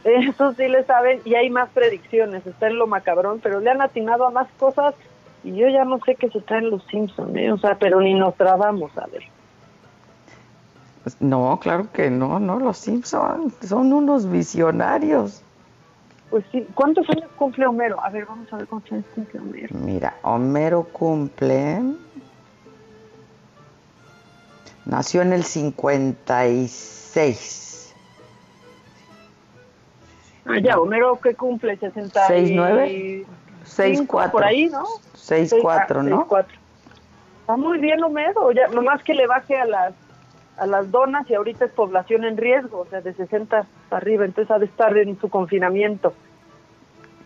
Eso sí le saben y hay más predicciones, está en lo macabrón, pero le han atinado a más cosas y yo ya no sé qué se traen los Simpsons, ¿eh? O sea, pero ni nos trabamos a ver. Pues No, claro que no, no, los Simpson son unos visionarios. Pues sí, ¿cuántos años cumple Homero? A ver, vamos a ver cuántos años cumple Homero. Mira, Homero cumple. Nació en el 56. Ah, ya, Homero que cumple 60 ¿Seis, nueve? Seis, cuatro. Por ahí, ¿no? Seis, Seis- cuatro, ah, ¿no? seis, cuatro. Está muy bien Homero, ya, nomás que le baje a las a las donas y ahorita es población en riesgo, o sea, de 60 para arriba, entonces ha de estar en su confinamiento.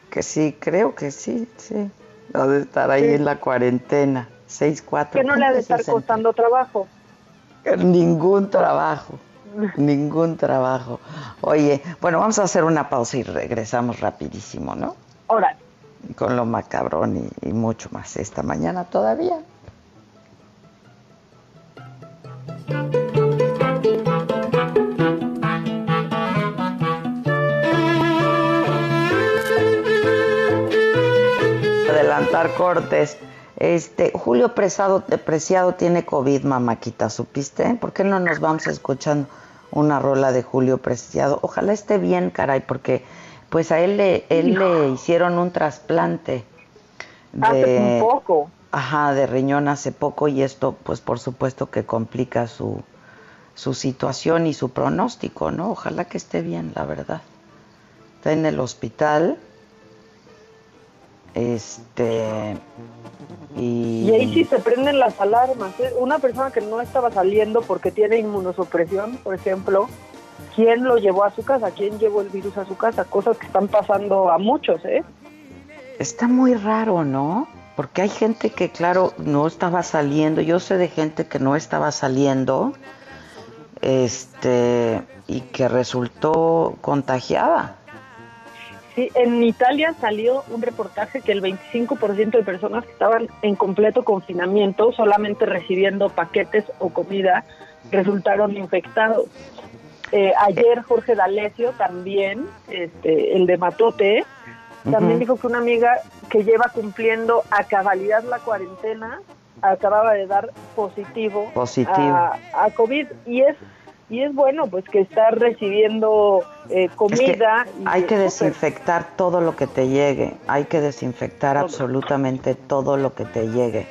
Que sí, creo que sí, sí. Ha de estar ahí Sí. en la cuarentena. Seis, cuatro. Que no le ha de estar 60. costando trabajo. Ningún trabajo. Ningún trabajo. Oye, bueno, vamos a hacer una pausa y regresamos rapidísimo, ¿no? Ahora, con lo macabrón y, y mucho más esta mañana todavía. Adelantar cortes. Este, Julio Presado, Preciado tiene COVID, mamáquita, ¿supiste? ¿Por qué no nos vamos escuchando una rola de Julio Preciado? Ojalá esté bien, caray, porque pues a él le, él le hicieron un trasplante. Hace un poco. Ajá, de riñón hace poco y esto pues por supuesto que complica su, su situación y su pronóstico, ¿no? Ojalá que esté bien, la verdad. Está en el hospital. Este. Y, Y ahí sí se prenden las alarmas. ¿eh? Una persona que no estaba saliendo porque tiene inmunosupresión, por ejemplo, ¿quién lo llevó a su casa? ¿Quién llevó el virus a su casa? Cosas que están pasando a muchos, ¿eh? Está muy raro, ¿no? Porque hay gente que, claro, no estaba saliendo. Yo sé de gente que no estaba saliendo. Este. Y que resultó contagiada. Sí, en Italia salió un reportaje que el 25% de personas que estaban en completo confinamiento, solamente recibiendo paquetes o comida, resultaron infectados. Eh, ayer Jorge D'Alessio también, este, el de Matote, también dijo que una amiga que lleva cumpliendo a cabalidad la cuarentena acababa de dar positivo, Positivo. A, a COVID y es y es bueno pues que está recibiendo eh, Es que comida y hay que desinfectar todo lo que te llegue. Hay que desinfectar absolutamente todo lo que te llegue.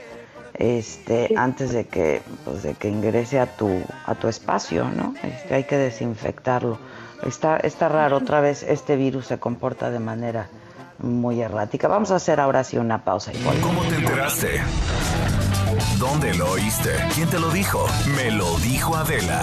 Este, antes de que, pues, de que ingrese a tu, a tu espacio, ¿no? Este, hay que desinfectarlo. Está, está raro, otra vez este virus se comporta de manera muy errática. Vamos a hacer ahora sí una pausa y. ¿Cómo te enteraste? ¿Dónde lo oíste? ¿Quién te lo dijo? Me lo dijo Adela.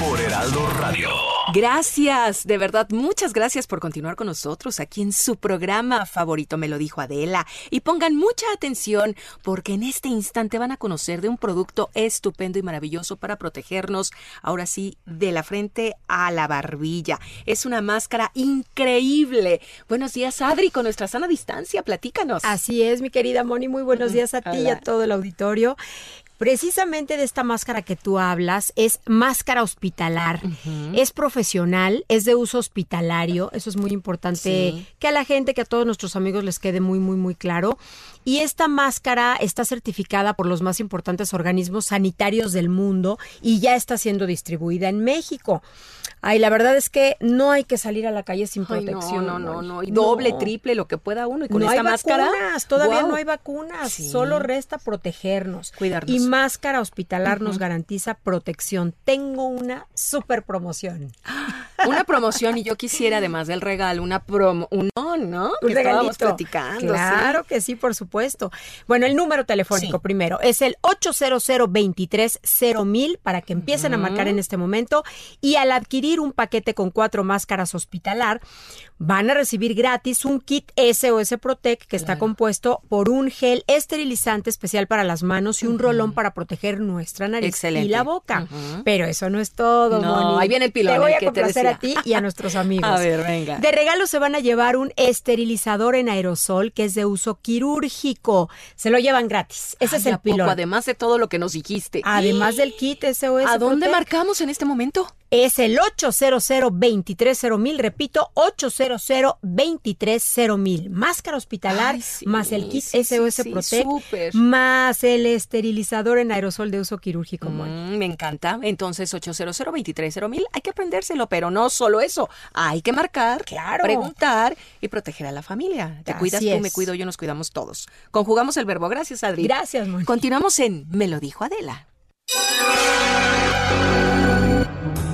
por Heraldo Radio. Gracias, de verdad, muchas gracias por continuar con nosotros aquí en su programa favorito, me lo dijo Adela. Y pongan mucha atención porque en este instante van a conocer de un producto estupendo y maravilloso para protegernos, ahora sí, de la frente a la barbilla. Es una máscara increíble. Buenos días, Adri, con nuestra sana distancia, platícanos. Así es, mi querida Moni, muy buenos días a ti y a todo el auditorio. Precisamente de esta máscara que tú hablas es máscara hospitalar. Es profesional, es de uso hospitalario. Eso es muy importante Sí. que a la gente, que a todos nuestros amigos les quede muy, muy, muy claro. Y esta máscara está certificada por los más importantes organismos sanitarios del mundo y ya está siendo distribuida en México. Ay, la verdad es que no hay que salir a la calle sin Ay, protección. no, no, no, no. Y No. doble, triple, lo que pueda uno. Y con no esta hay máscara. vacunas, todavía no hay vacunas, Sí. solo resta protegernos. Cuidarnos. Y máscara hospitalar nos garantiza protección. Tengo una super promoción. *gasps* Una promoción y yo quisiera, además del regalo, una promo, un no, ¿no? Un que estábamos regalito. platicando. Claro que sí, por supuesto. Bueno, el número telefónico Sí. primero es el 800 mil para que empiecen a marcar en este momento y al adquirir un paquete con cuatro máscaras hospitalar van a recibir gratis un kit SOS Protect que está compuesto por un gel esterilizante especial para las manos y un rolón para proteger nuestra nariz Excelente. y la boca. Pero eso no es todo, No, Moni. ahí viene el pilón, Te voy el a complacer a ti y a nuestros *laughs* amigos. A ver, venga. De regalo se van a llevar un esterilizador en aerosol que es de uso quirúrgico. Se lo llevan gratis. Ese Ay, es el pilón. Además de todo lo que nos dijiste. Además *gasps* del kit SOS. ¿A dónde marcamos en este momento? Es el 800 mil repito, 800 mil Máscara hospitalar, Ay, sí, más el kit sí, SOS sí, Protect, más el esterilizador en aerosol de uso quirúrgico. Mm, me encanta. Entonces, 800 mil hay que aprendérselo, pero no solo eso. Hay que marcar, Claro. preguntar y proteger a la familia. Te Así cuidas tú, me cuido yo, nos cuidamos todos. Conjugamos el verbo. Gracias, Adri. Gracias, Moni. Continuamos en Me lo dijo Adela.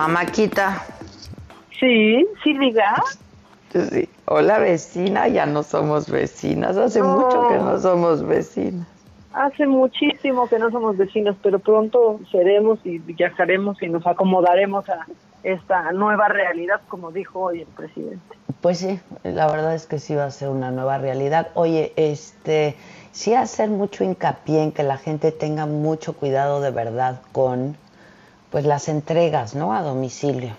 Mamáquita. Sí, sí, diga. Sí. Hola, vecina, ya no somos vecinas. Hace mucho que no somos vecinas. Hace muchísimo que no somos vecinos, pero pronto seremos y viajaremos y nos acomodaremos a esta nueva realidad, como dijo hoy el presidente. Pues sí, la verdad es que sí va a ser una nueva realidad. Oye, este, sí hacer mucho hincapié en que la gente tenga mucho cuidado de verdad con, pues las entregas, ¿no? A domicilio.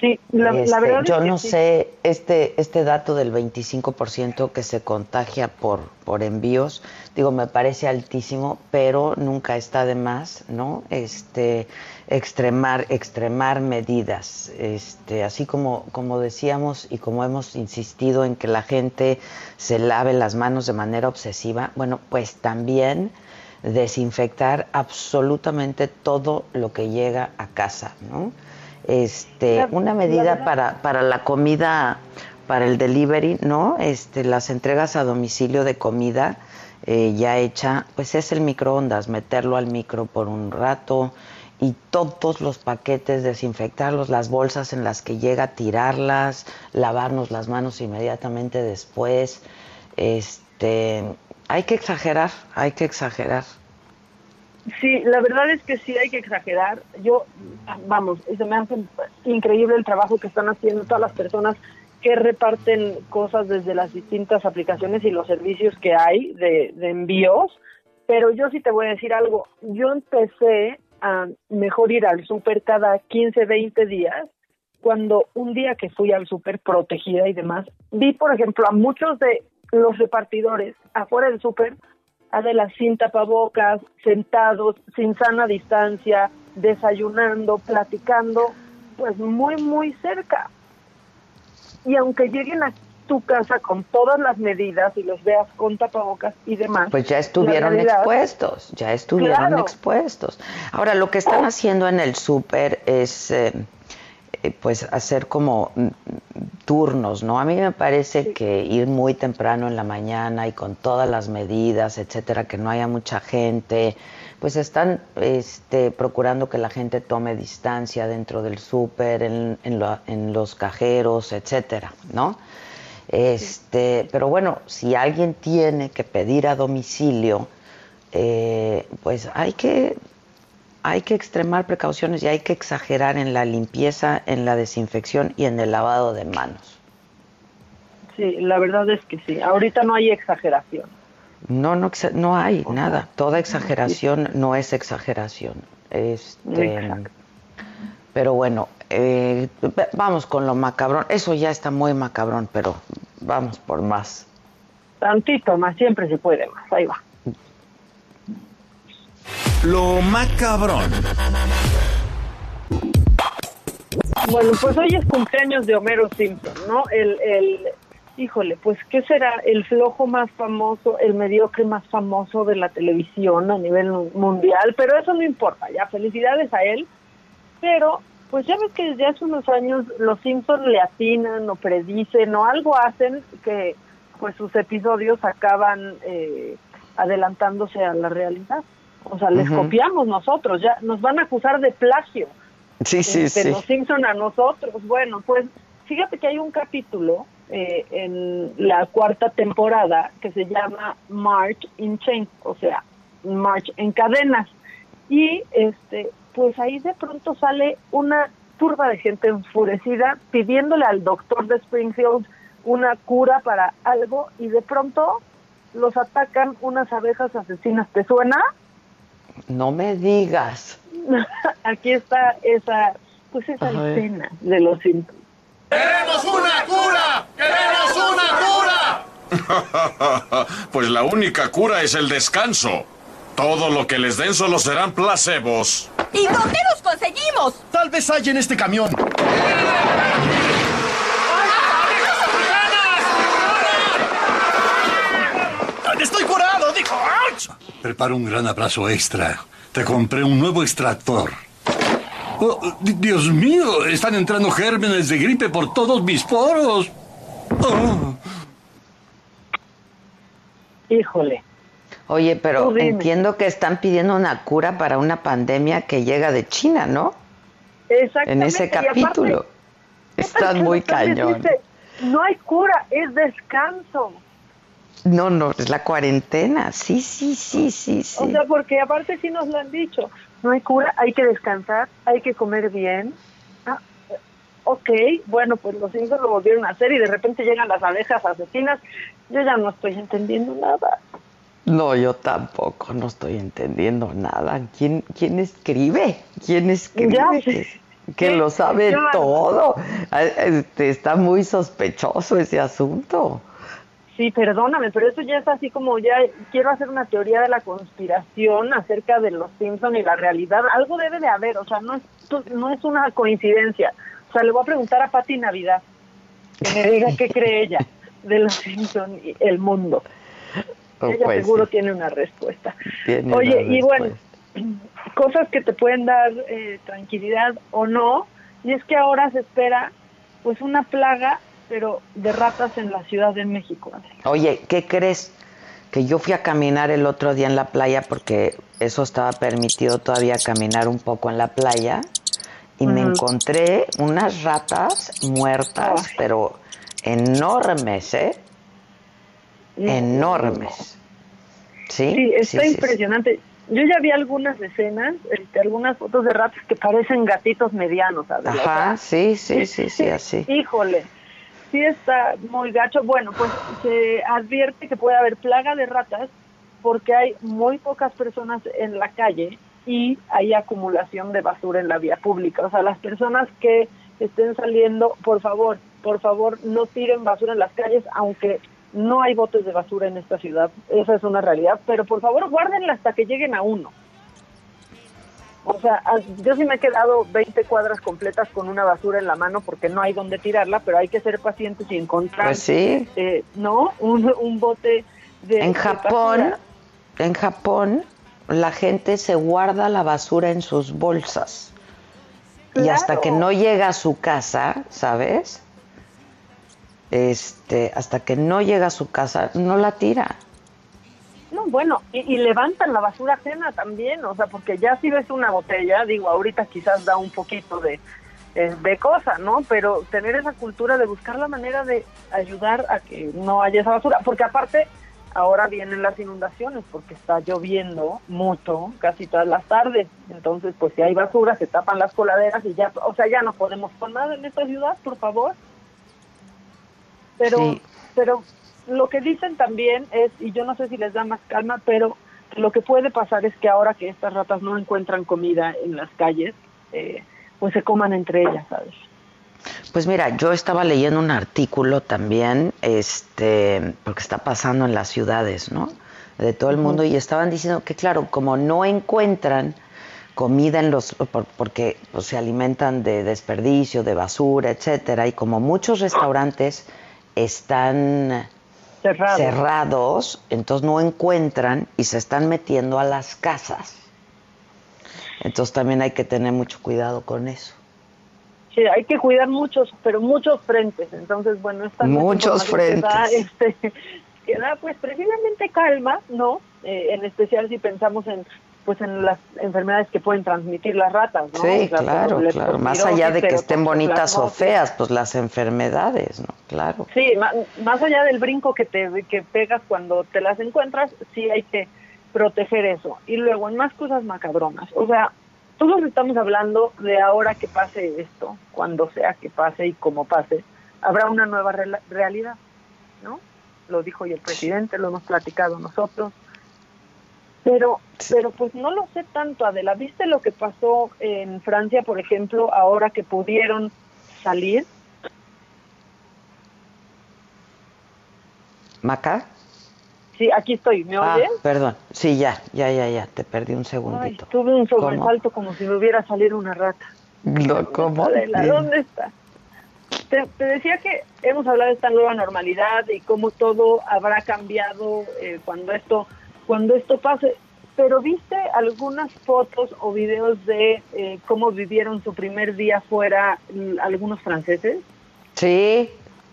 Sí, la, Este, verdad yo es que no sí. sé, este, este dato del 25% que se contagia por, por envíos, digo, me parece altísimo, pero nunca está de más, ¿no? Este, extremar, extremar medidas, este, así como, como decíamos y como hemos insistido en que la gente se lave las manos de manera obsesiva, bueno, pues también desinfectar absolutamente todo lo que llega a casa, ¿no? Este, La- una medida para, para la comida, para el delivery, ¿no? Este, las entregas a domicilio de comida eh, ya hecha, pues es el microondas, meterlo al micro por un rato y todos los paquetes desinfectarlos, las bolsas en las que llega, tirarlas, lavarnos las manos inmediatamente después. Este, hay que exagerar, hay que exagerar. Sí, la verdad es que sí hay que exagerar. Yo, vamos, se me hace increíble el trabajo que están haciendo todas las personas que reparten cosas desde las distintas aplicaciones y los servicios que hay de, envíos. Pero yo sí te voy a decir algo. Yo empecé a mejor ir al súper cada 15, 20 días cuando un día que fui al súper protegida y demás, vi, por ejemplo, a muchos de los repartidores afuera del súper, Adela, sin tapabocas, sentados, sin sana distancia, desayunando, platicando, pues muy, muy cerca. Y aunque lleguen a tu casa con todas las medidas y los veas con tapabocas y demás, Pues ya estuvieron realidad- expuestos, ya estuvieron Claro. expuestos. Ahora, lo que están haciendo en el súper es, eh, pues, hacer como turnos, ¿no? A mí me parece que ir muy temprano en la mañana y con todas las medidas, etcétera, que no haya mucha gente, pues están este, procurando que la gente tome distancia dentro del súper, en, en lo- en los cajeros, etcétera, ¿no? Este, pero bueno, si alguien tiene que pedir a domicilio, eh, pues hay que hay que extremar precauciones y hay que exagerar en la limpieza, en la desinfección y en el lavado de manos. Sí, la verdad es que sí. Ahorita no hay exageración. No, no, exa- no hay nada. Toda exageración no es exageración. Este, Exacto. pero bueno, eh, vamos con lo macabrón. Eso ya está muy macabrón, pero vamos por más. Tantito más, siempre se puede más. Ahí va. Lo macabrón. Bueno, pues hoy es cumpleaños de Homero Simpson, ¿no? El, el, híjole, pues, ¿qué será? El flojo más famoso, el mediocre más famoso de la televisión a nivel mundial, pero eso no importa, ya, felicidades a él. Pero, pues ya ves que desde hace unos años los Simpsons le atinan o predicen o algo hacen que, pues, sus episodios acaban eh, adelantándose a la realidad. O sea, les copiamos nosotros, ya nos van a acusar de plagio Sí, sí, de sí. los Simpson a nosotros. Bueno, pues fíjate que hay un capítulo eh, en la cuarta temporada que se llama March in Chains, o sea, March en cadenas. Y este, pues ahí de pronto sale una turba de gente enfurecida pidiéndole al doctor de Springfield una cura para algo y de pronto los atacan unas abejas asesinas. ¿Te suena? No me digas. *laughs* Aquí está esa, pues esa Ajá. escena de los Simpsons. ¡Queremos una cura! ¡Queremos una cura! *laughs* pues la única cura es el descanso. Todo lo que les den solo serán placebos. ¿Y dónde los conseguimos? Tal vez hay en este camión. ¡Estoy curado! ¡Dijo! ¡Auch! Prepara un gran abrazo extra. Te compré un nuevo extractor. Oh, di- Dios mío, están entrando gérmenes de gripe por todos mis poros. Oh. Híjole. Oye, pero entiendo que están pidiendo una cura para una pandemia que llega de China, ¿no? en ese capítulo. Estás muy cañón. no hay cura, es descanso. No, no, es la cuarentena. Sí, sí, sí, sí, sí. O sea, porque aparte sí nos lo han dicho. No hay cura, hay que descansar, hay que comer bien. Ah, ok, bueno, pues los hijos lo volvieron a hacer y de repente llegan las abejas asesinas. Yo ya no estoy entendiendo nada. No, yo tampoco, no estoy entendiendo nada. ¿Quién, quién escribe? ¿Quién escribe? Que, lo *laughs* sabe todo. Ah, este, está muy sospechoso ese asunto. Sí, perdóname, pero eso ya es así como ya quiero hacer una teoría de la conspiración acerca de los Simpson y la realidad. Algo debe de haber, o sea, no es, no es una coincidencia. O sea, le voy a preguntar a Pati Navidad que me diga qué cree ella de los Simpson y el mundo. Oh, ella pues seguro tiene una respuesta. Oye, y bueno, cosas que te pueden dar eh, tranquilidad o no, y es que ahora se espera pues una plaga, pero de ratas en la Ciudad de México. Oye, ¿qué crees? Que yo fui a caminar el otro día en la playa porque eso estaba permitido todavía caminar un poco en la playa y me encontré unas ratas muertas, pero enormes, ¿eh? enormes. Sí, sí está impresionante. Yo ya vi algunas escenas, este, algunas fotos de ratas que parecen gatitos medianos, ¿sabes? Ajá, sí, sí, sí, sí, *laughs* así. Híjole, sí está muy gacho. Bueno, pues se advierte que puede haber plaga de ratas porque hay muy pocas personas en la calle y hay acumulación de basura en la vía pública. O sea, las personas que estén saliendo, por favor, por favor, no tiren basura en las calles, aunque no hay botes de basura en esta ciudad, esa es una realidad, pero por favor guárdenla hasta que lleguen a uno. O sea, yo sí me he quedado 20 cuadras completas con una basura en la mano porque no hay donde tirarla, pero hay que ser pacientes y encontrar, pues sí. Eh, ¿no? Un, bote de... En Japón, en Japón, la gente se guarda la basura en sus bolsas. Y hasta que no llega a su casa, ¿sabes? este, hasta que no llega a su casa, no la tira. No, bueno, y, levantan la basura ajena también, o sea, porque ya si ves una botella, digo, ahorita quizás da un poquito de, eh, de cosa, ¿no? Pero tener esa cultura de buscar la manera de ayudar a que no haya esa basura, porque aparte ahora vienen las inundaciones, porque está lloviendo mucho casi todas las tardes, entonces pues si hay basura se tapan las coladeras y ya, o sea, ya no podemos con nada en esta ciudad, por favor. Pero, pero lo que dicen también es, y yo no sé si les da más calma, pero lo que puede pasar es que ahora que estas ratas no encuentran comida en las calles, eh, pues se coman entre ellas, ¿sabes? Pues mira, yo estaba leyendo un artículo también, este, porque está pasando en las ciudades, ¿no? De todo el mundo, y estaban diciendo que, claro, como no encuentran comida en los, porque pues, se alimentan de desperdicio, de basura, etcétera, y como muchos restaurantes están cerrados. entonces no encuentran y se están metiendo a las casas. Entonces también hay que tener mucho cuidado con eso. Sí, hay que cuidar muchos, pero muchos frentes. Entonces, bueno, esta muchos frentes. Este, *laughs* que da, pues precisamente calma, ¿no? Eh, en especial si pensamos en pues en las enfermedades que pueden transmitir las ratas, ¿no? Sí, claro, claro. Más allá de que estén bonitas o feas, pues las enfermedades, ¿no? Claro. Sí, más, allá del brinco que te que pegas cuando te las encuentras, sí hay que proteger eso. Y luego en más cosas macabronas. O sea, todos estamos hablando de ahora que pase esto, cuando sea que pase y como pase, habrá una nueva realidad, ¿no? Lo dijo hoy el presidente, lo hemos platicado nosotros pero, pero pues no lo sé tanto, Adela. ¿Viste lo que pasó en Francia, por ejemplo, ahora que pudieron salir? ¿Maca? Sí, aquí estoy. ¿Me ah, oyes? perdón. Sí, ya, ya, ya, ya. Te perdí un segundito. Ay, tuve un sobresalto como si me hubiera salido una rata. ¿Cómo? Adela, ¿dónde está? Te, decía que hemos hablado de esta nueva normalidad y cómo todo habrá cambiado eh, cuando esto cuando esto pase. Pero viste algunas fotos o videos de eh, cómo vivieron su primer día fuera algunos franceses. Sí,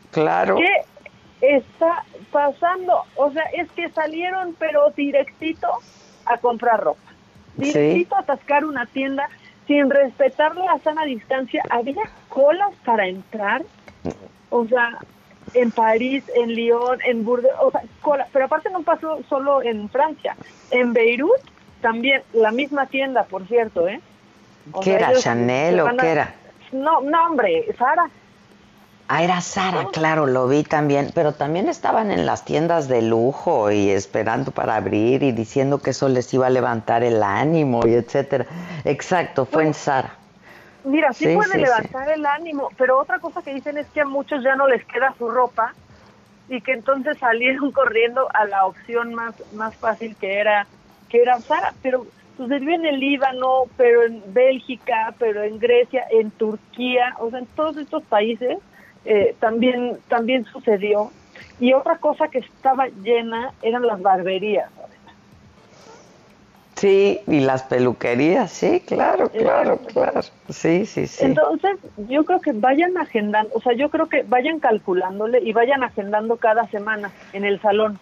claro. ¿Qué está pasando? O sea, es que salieron pero directito a comprar ropa. Directito a atascar una tienda sin respetar la sana distancia, había colas para entrar. O sea, en París, en Lyon, en Burdeos, o sea. Pero aparte no pasó solo en Francia. En Beirut también, la misma tienda, por cierto, ¿eh? O ¿Qué sea, era? ellos ¿Chanel o a- qué era? No, no, hombre, Sara. Ah, era Sara, claro, lo vi también, pero también estaban en las tiendas de lujo y esperando para abrir y diciendo que eso les iba a levantar el ánimo y etcétera. Exacto, fue en Sara. Mira, sí, Sí, puede sí, levantar el ánimo, pero otra cosa que dicen es que a muchos ya no les queda su ropa y que entonces salieron *laughs* corriendo a la opción más más fácil que era que era Sara, pero sucedió en el Líbano, pero en Bélgica, pero en Grecia, en Turquía, o sea, en todos estos países eh, también también sucedió. Y otra cosa que estaba llena eran las barberías. Sí, y las peluquerías, sí, claro, claro, claro. Sí, sí, sí. Entonces, yo creo que vayan agendando, o sea, yo creo que vayan calculándole y vayan agendando cada semana en el salón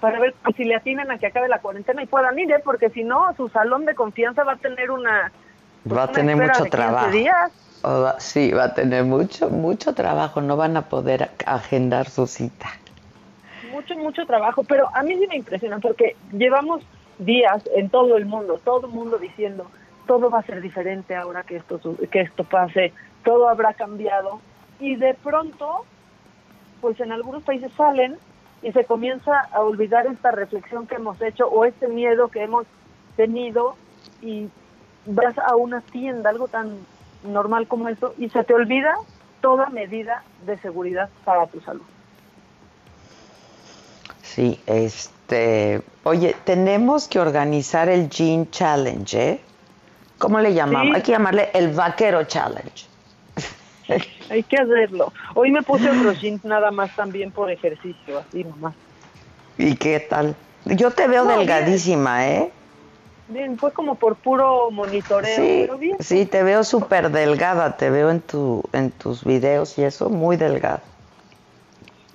para ver si le atinan a que acabe la cuarentena y puedan ir, ¿eh? porque si no, su salón de confianza va a tener una... pues, Va a tener mucho de 15 trabajo. días. O va- sí, va a tener mucho, mucho trabajo. No van a poder agendar su cita. mucho, mucho trabajo, pero a mí sí me impresiona porque llevamos días en todo el mundo, todo el mundo diciendo, todo va a ser diferente ahora que esto, que esto pase, todo habrá cambiado y de pronto, pues en algunos países salen y se comienza a olvidar esta reflexión que hemos hecho o este miedo que hemos tenido y vas a una tienda, algo tan normal como eso, y se te olvida toda medida de seguridad para tu salud. Sí, este. Oye, tenemos que organizar el Jean Challenge, ¿eh? ¿Cómo le llamamos? Sí. Hay que llamarle el Vaquero Challenge. *laughs* Hay que hacerlo. Hoy me puse otros jeans nada más también por ejercicio, así nomás. ¿Y qué tal? Yo te veo No, bien. delgadísima, ¿eh? Bien, fue como por puro monitoreo, Sí, pero bien. sí, te veo súper delgada, te veo en, tu, en tus videos y eso, muy delgada.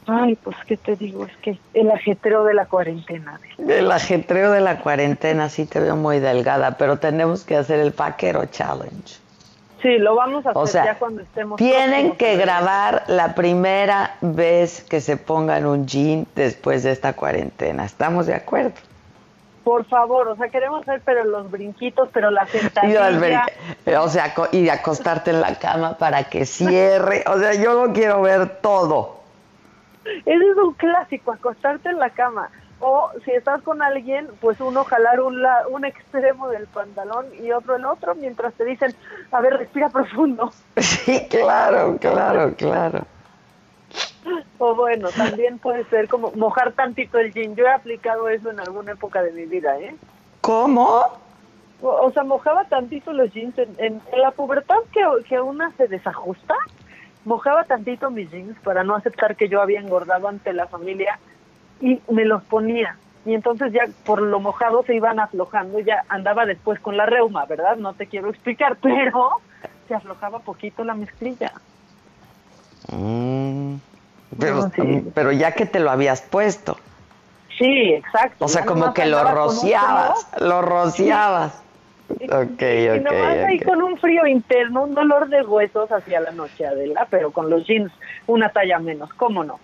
Ay, pues qué te digo, es que el ajetreo de la cuarentena. El ajetreo de la cuarentena sí te veo muy delgada, pero tenemos que hacer el Vaquero Challenge. Sí, lo vamos a hacer O sea, ya cuando estemos. Tienen que grabar la primera vez que se pongan un jean después de esta cuarentena. ¿Estamos de acuerdo? Por favor, o sea, queremos hacer pero los brinquitos, pero la sentadilla. o sea, y acostarte en la cama para que cierre. O sea, yo lo quiero ver todo. Ese es un clásico, acostarte en la cama. O si estás con alguien, pues uno jalar un, la- un extremo del pantalón y otro el otro, mientras te dicen, a ver, respira profundo. *laughs* Sí, claro, claro, claro. O bueno, también puede ser como mojar tantito el jean. Yo he aplicado eso en alguna época de mi vida, ¿eh? ¿Cómo? O, o sea, mojaba tantito los jeans en, en- en la pubertad que, que una se desajusta. Mojaba tantito mis jeans para no aceptar que yo había engordado ante la familia y me los ponía. Y entonces ya por lo mojado se iban aflojando, ya andaba después con la reuma, ¿verdad? No te quiero explicar, *laughs* pero se aflojaba poquito la mezclilla. Mm, pero, No, sí. pero ya que te lo habías puesto. Sí, exacto. O sea, como que lo rociabas, lo rociabas. Ok, *laughs* y nomás ahí ok. con un frío interno, un dolor de huesos hacia la noche, Adela, pero con los jeans una talla menos, ¿cómo no?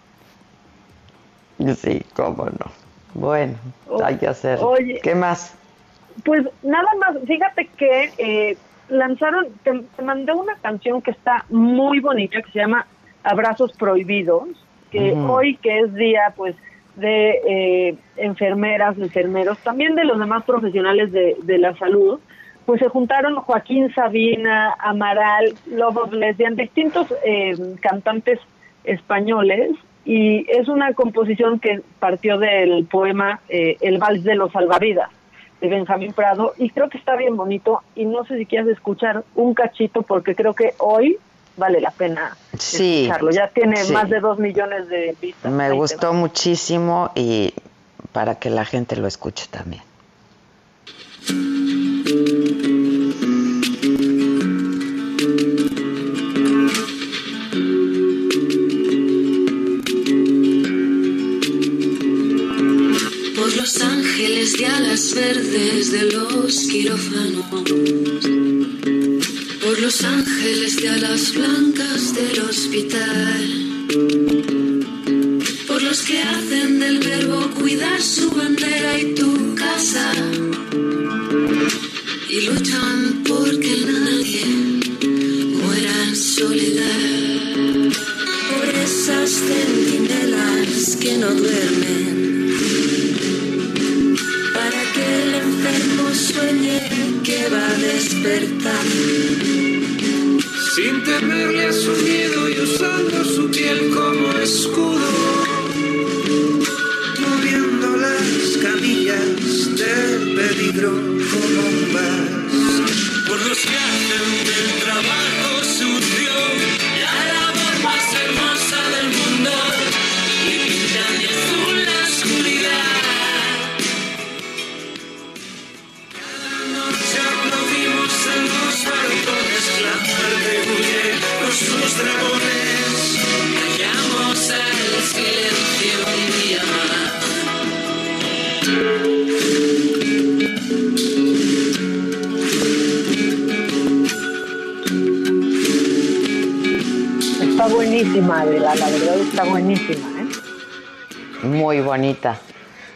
Sí, cómo no. Bueno, hay que hacer. oye. ¿Qué más? Pues nada más, fíjate que eh, lanzaron, te, te mandé una canción que está muy bonita, que se llama Abrazos Prohibidos, que hoy que es día pues de eh, enfermeras, enfermeros, también de los demás profesionales de, la salud, pues se juntaron Joaquín Sabina, Amaral, Love of Lesbian, distintos eh, cantantes españoles y es una composición que partió del poema eh, El Vals de los Salvavidas de Benjamín Prado y creo que está bien bonito y no sé si quieres escuchar un cachito porque creo que hoy vale la pena Sí, escucharlo. Ya tiene sí. más de dos millones de vistas. Me gustó muchísimo y para que la gente lo escuche también. Por los ángeles de alas verdes de los quirófanos, por los ángeles de alas blancas del hospital, por los que hacen del verbo cuidar su bandera y tu casa, y luchan porque nadie muera en soledad, por esas centinelas que no duermen, sueñe que va a despertar. Sin temerle a su miedo y usando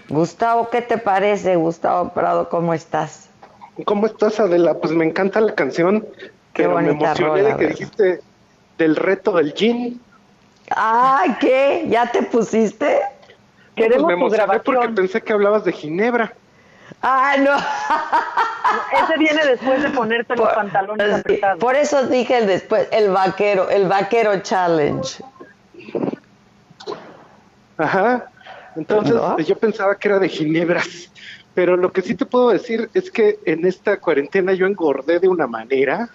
Gustavo, ¿qué te parece? Gustavo Prado, ¿cómo estás? ¿Cómo estás, Adela? Pues me encanta la canción, Qué pero me emocioné rola, de que dijiste del reto del gin. Ay, ¿qué? ¿Ya te pusiste? Pues me emocioné porque pensé que hablabas de Ginebra. Ah, no. *laughs* Ese viene después de ponerte los pantalones apretados. Por eso dije el después, el vaquero, el vaquero challenge. Ajá. Entonces yo pensaba que era de Ginebra. Pero lo que sí te puedo decir es que en esta cuarentena yo engordé de una manera.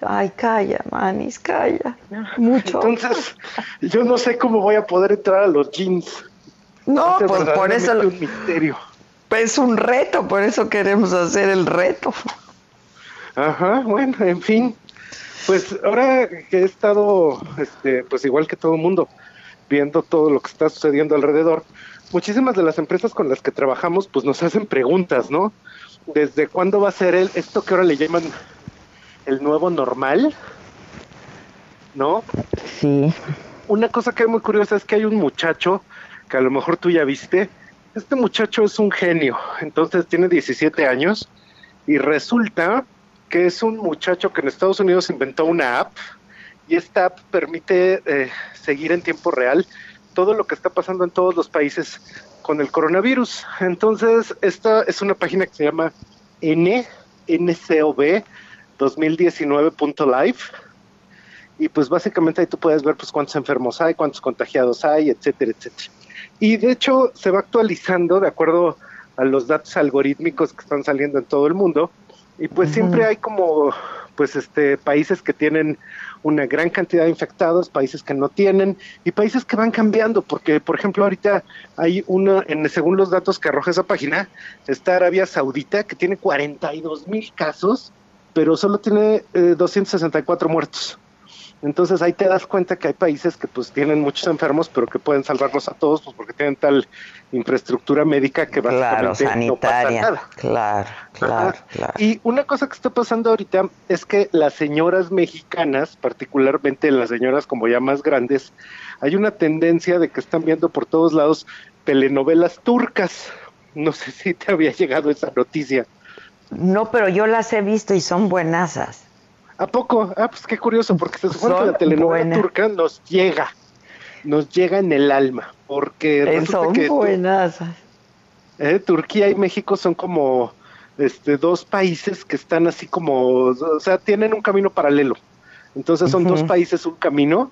Ay, calla, manis, calla. Mucho. Entonces, yo no sé cómo voy a poder entrar a los jeans. No, Es pues por eso verdaderamente un misterio. Es un reto, por eso queremos hacer el reto. Ajá, bueno, en fin. Pues ahora que he estado, este, pues igual que todo el mundo, viendo todo lo que está sucediendo alrededor, muchísimas de las empresas con las que trabajamos, pues nos hacen preguntas, ¿no? ¿Desde cuándo va a ser el, esto que ahora le llaman el nuevo normal? ¿No? Sí. Una cosa que es muy curiosa es que hay un muchacho que a lo mejor tú ya viste. Este muchacho es un genio, entonces tiene 17 años y resulta que es un muchacho que en Estados Unidos inventó una app y esta app permite eh, seguir en tiempo real todo lo que está pasando en todos los países con el coronavirus. Entonces, esta es una página que se llama N, NCOV 2019.live y pues básicamente ahí tú puedes ver pues cuántos enfermos hay, cuántos contagiados hay, etcétera, etcétera. Y de hecho se va actualizando de acuerdo a los datos algorítmicos que están saliendo en todo el mundo y pues siempre hay como pues este países que tienen una gran cantidad de infectados, países que no tienen y países que van cambiando porque por ejemplo ahorita hay una en según los datos que arroja esa página está Arabia Saudita que tiene 42 mil casos pero solo tiene eh, 264 muertos. Entonces ahí te das cuenta que hay países que pues tienen muchos enfermos, pero que pueden salvarlos a todos, pues porque tienen tal infraestructura médica que Claro, básicamente no pasa nada. Claro, claro, claro. Y una cosa que está pasando ahorita es que las señoras mexicanas, particularmente las señoras como ya más grandes, hay una tendencia de que están viendo por todos lados telenovelas turcas. No sé si te había llegado esa noticia. No, pero yo las he visto y son buenasas. ¿A poco? Ah, pues qué curioso, porque se supone que la telenovela buenas. turca nos llega, nos llega en el alma, porque Eh, resulta son que buenasas. eh, Turquía y México son como este dos países que están así como, o sea, tienen un camino paralelo. Entonces son dos países, un camino,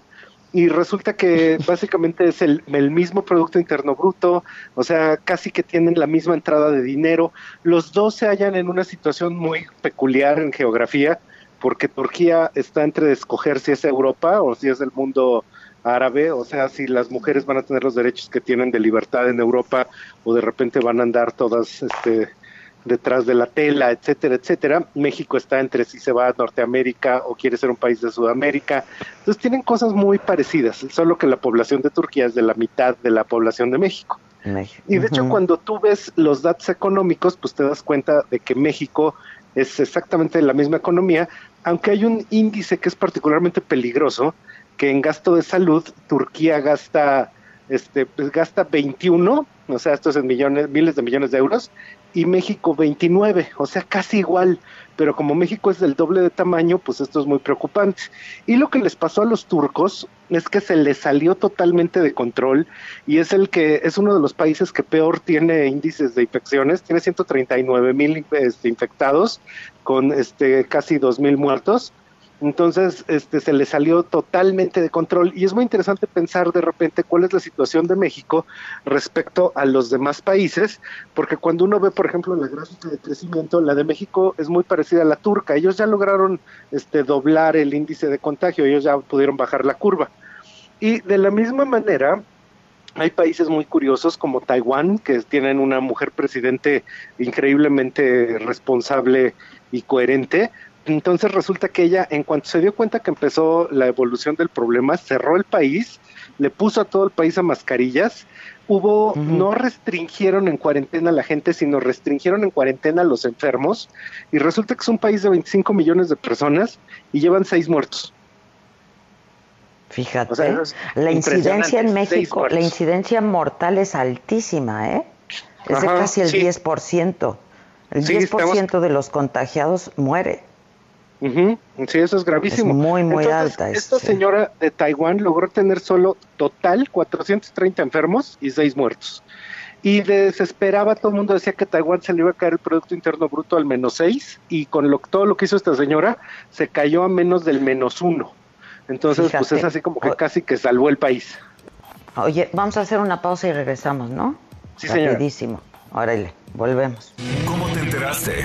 y resulta que *laughs* básicamente es el, el mismo Producto Interno Bruto, o sea, casi que tienen la misma entrada de dinero. Los dos se hallan en una situación muy peculiar en geografía, porque Turquía está entre escoger si es Europa o si es el mundo árabe, o sea, si las mujeres van a tener los derechos que tienen de libertad en Europa o de repente van a andar todas este, detrás de la tela, etcétera, etcétera. México está entre si se va a Norteamérica o quiere ser un país de Sudamérica. Entonces tienen cosas muy parecidas, solo que la población de Turquía es de la mitad de la población de México. Y de hecho, cuando tú ves los datos económicos, pues te das cuenta de que México es exactamente la misma economía, aunque hay un índice que es particularmente peligroso, que en gasto de salud Turquía gasta este pues gasta 21, o sea, esto es en millones, miles de millones de euros, y México 29, o sea, casi igual, pero como México es del doble de tamaño, pues esto es muy preocupante. Y lo que les pasó a los turcos es que se les salió totalmente de control y es el que es uno de los países que peor tiene índices de infecciones, tiene 139 mil este, infectados con este casi 2 mil muertos entonces, este, se le salió totalmente de control y es muy interesante pensar de repente cuál es la situación de México respecto a los demás países, porque cuando uno ve, por ejemplo, la gráfica de crecimiento, la de México es muy parecida a la turca. Ellos ya lograron este, doblar el índice de contagio, ellos ya pudieron bajar la curva. Y de la misma manera, hay países muy curiosos como Taiwán, que tienen una mujer presidente increíblemente responsable y coherente, entonces resulta que ella, en cuanto se dio cuenta que empezó la evolución del problema, cerró el país, le puso a todo el país a mascarillas, hubo, no restringieron en cuarentena a la gente, sino restringieron en cuarentena a los enfermos, y resulta que es un país de 25 millones de personas y llevan seis muertos. Fíjate, la incidencia en México, la incidencia mortal es altísima, ¿eh? Es de casi el 10%. El 10% de los contagiados muere. Sí, eso es gravísimo. muy, muy alta. Esta señora de Taiwán logró tener solo total 430 enfermos y 6 muertos. Y desesperaba, todo el mundo decía que Taiwán se le iba a caer el Producto Interno Bruto al menos 6 y con lo, todo lo que hizo esta señora se cayó a menos del menos 1. Entonces, pues es así como que casi que salvó el país. Oye, vamos a hacer una pausa y regresamos, ¿no? Sí, señor. Rapidísimo. Órale, volvemos. ¿Cómo te enteraste?